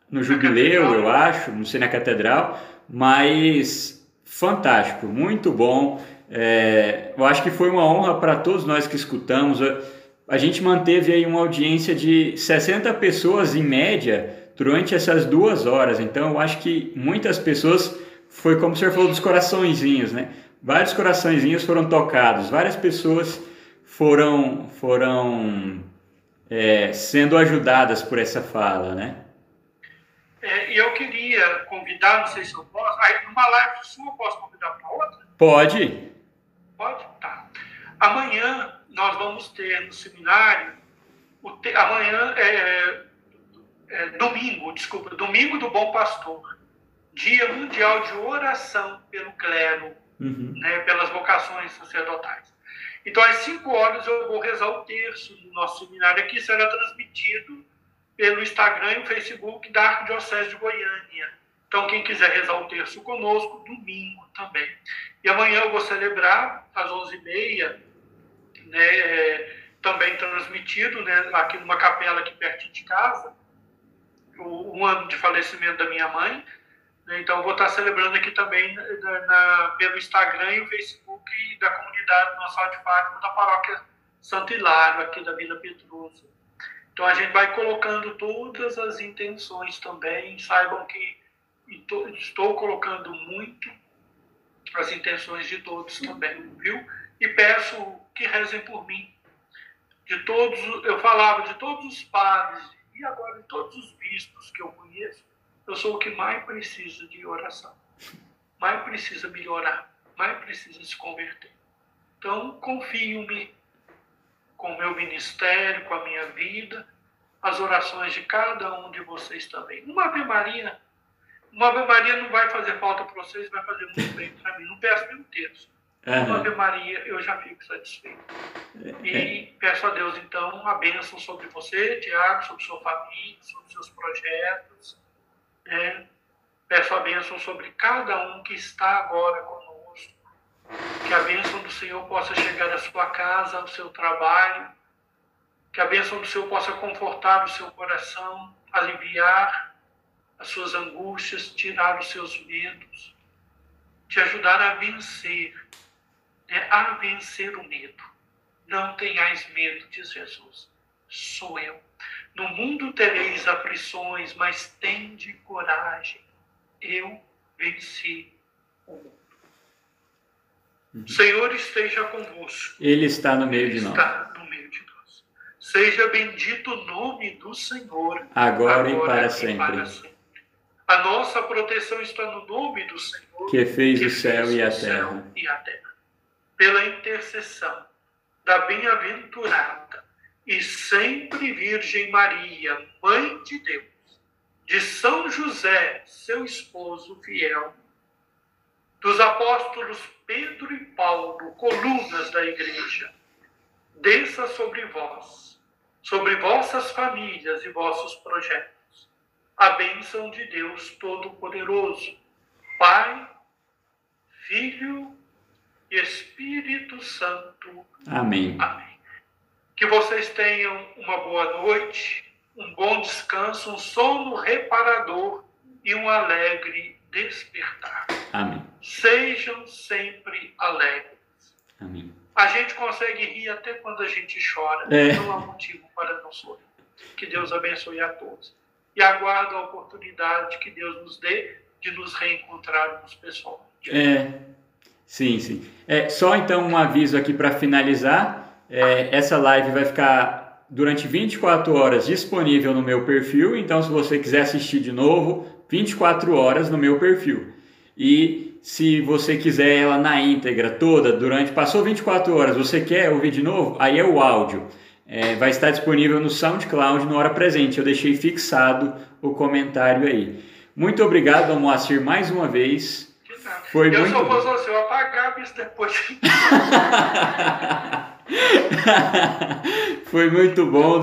no Jubileu, eu acho, não sei na Catedral, mas fantástico, muito bom. É, eu acho que foi uma honra para todos nós que escutamos. A gente manteve aí uma audiência de 60 pessoas em média durante essas duas horas. Então eu acho que muitas pessoas foi como o senhor falou dos coraçõezinhos, né? Vários coraçõezinhos foram tocados, várias pessoas foram foram é, sendo ajudadas por essa fala, né?
É, e eu queria convidar, não sei se eu posso, aí, numa live sua eu posso convidar para outra?
Pode.
Pode? Tá. Amanhã nós vamos ter no seminário, te, amanhã é, é, domingo, desculpa, domingo do Bom Pastor, Dia Mundial de Oração pelo Clero, uhum. né, pelas vocações sacerdotais. Então, às 5 horas eu vou rezar o terço do nosso seminário aqui, será transmitido pelo Instagram e o Facebook da Arquidiocese de Goiânia. Então, quem quiser rezar o terço conosco, domingo também. E amanhã eu vou celebrar, às 11h30, né, também transmitido, né, aqui numa capela aqui perto de casa, o, um ano de falecimento da minha mãe. Né, então, vou estar celebrando aqui também na, na, pelo Instagram e o Facebook da comunidade Nossa de Fátima da paróquia Santo Hilário, aqui da Vila Petruso. Então a gente vai colocando todas as intenções também. Saibam que estou colocando muito as intenções de todos também, viu? E peço que rezem por mim. De todos, eu falava de todos os padres e agora de todos os bispos que eu conheço, eu sou o que mais precisa de oração, mais precisa melhorar, mais precisa se converter. Então confio-me com o meu ministério, com a minha vida, as orações de cada um de vocês também. Uma Ave Maria, uma Ave Maria não vai fazer falta para vocês, vai fazer muito bem para mim. Não peço nenhum terço. Uhum. Uma Ave Maria, eu já fico satisfeito. E é. peço a Deus, então, a bênção sobre você, Tiago, sobre sua família, sobre seus projetos. Né? Peço a bênção sobre cada um que está agora conosco. Que a bênção do Senhor possa chegar à sua casa, ao seu trabalho. Que a bênção do Senhor possa confortar o seu coração, aliviar as suas angústias, tirar os seus medos, te ajudar a vencer, né? a vencer o medo. Não tenhais medo, diz Jesus, sou eu. No mundo tereis aflições, mas tende coragem. Eu venci o mundo. Uhum. Senhor esteja convosco.
Ele está no meio Ele de nós.
Está no meio de nós. Seja bendito o nome do Senhor.
Agora, agora e, para, e sempre. para sempre.
A nossa proteção está no nome do Senhor.
Que fez que o céu, fez e, a céu
e a terra. Pela intercessão da bem-aventurada e sempre Virgem Maria, Mãe de Deus, de São José, seu esposo fiel, dos apóstolos Pedro e Paulo, colunas da igreja, desça sobre vós, sobre vossas famílias e vossos projetos, a bênção de Deus Todo-Poderoso, Pai, Filho e Espírito Santo.
Amém.
Amém. Que vocês tenham uma boa noite, um bom descanso, um sono reparador e um alegre despertar.
Amém.
Sejam sempre alegres.
Amém.
A gente consegue rir até quando a gente chora. É. Não há motivo para não sorrir. Que Deus abençoe a todos. E aguardo a oportunidade que Deus nos dê de nos reencontrarmos pessoalmente.
É, sim, sim. É, só então um aviso aqui para finalizar. É, essa live vai ficar durante 24 horas disponível no meu perfil. Então, se você quiser assistir de novo, 24 horas no meu perfil. E se você quiser ela na íntegra toda, durante passou 24 horas, você quer ouvir de novo? Aí é o áudio. É, vai estar disponível no SoundCloud no hora presente. Eu deixei fixado o comentário aí. Muito obrigado, Moacir, mais uma vez.
Foi eu muito... só você, eu apagava isso depois.
Foi muito bom.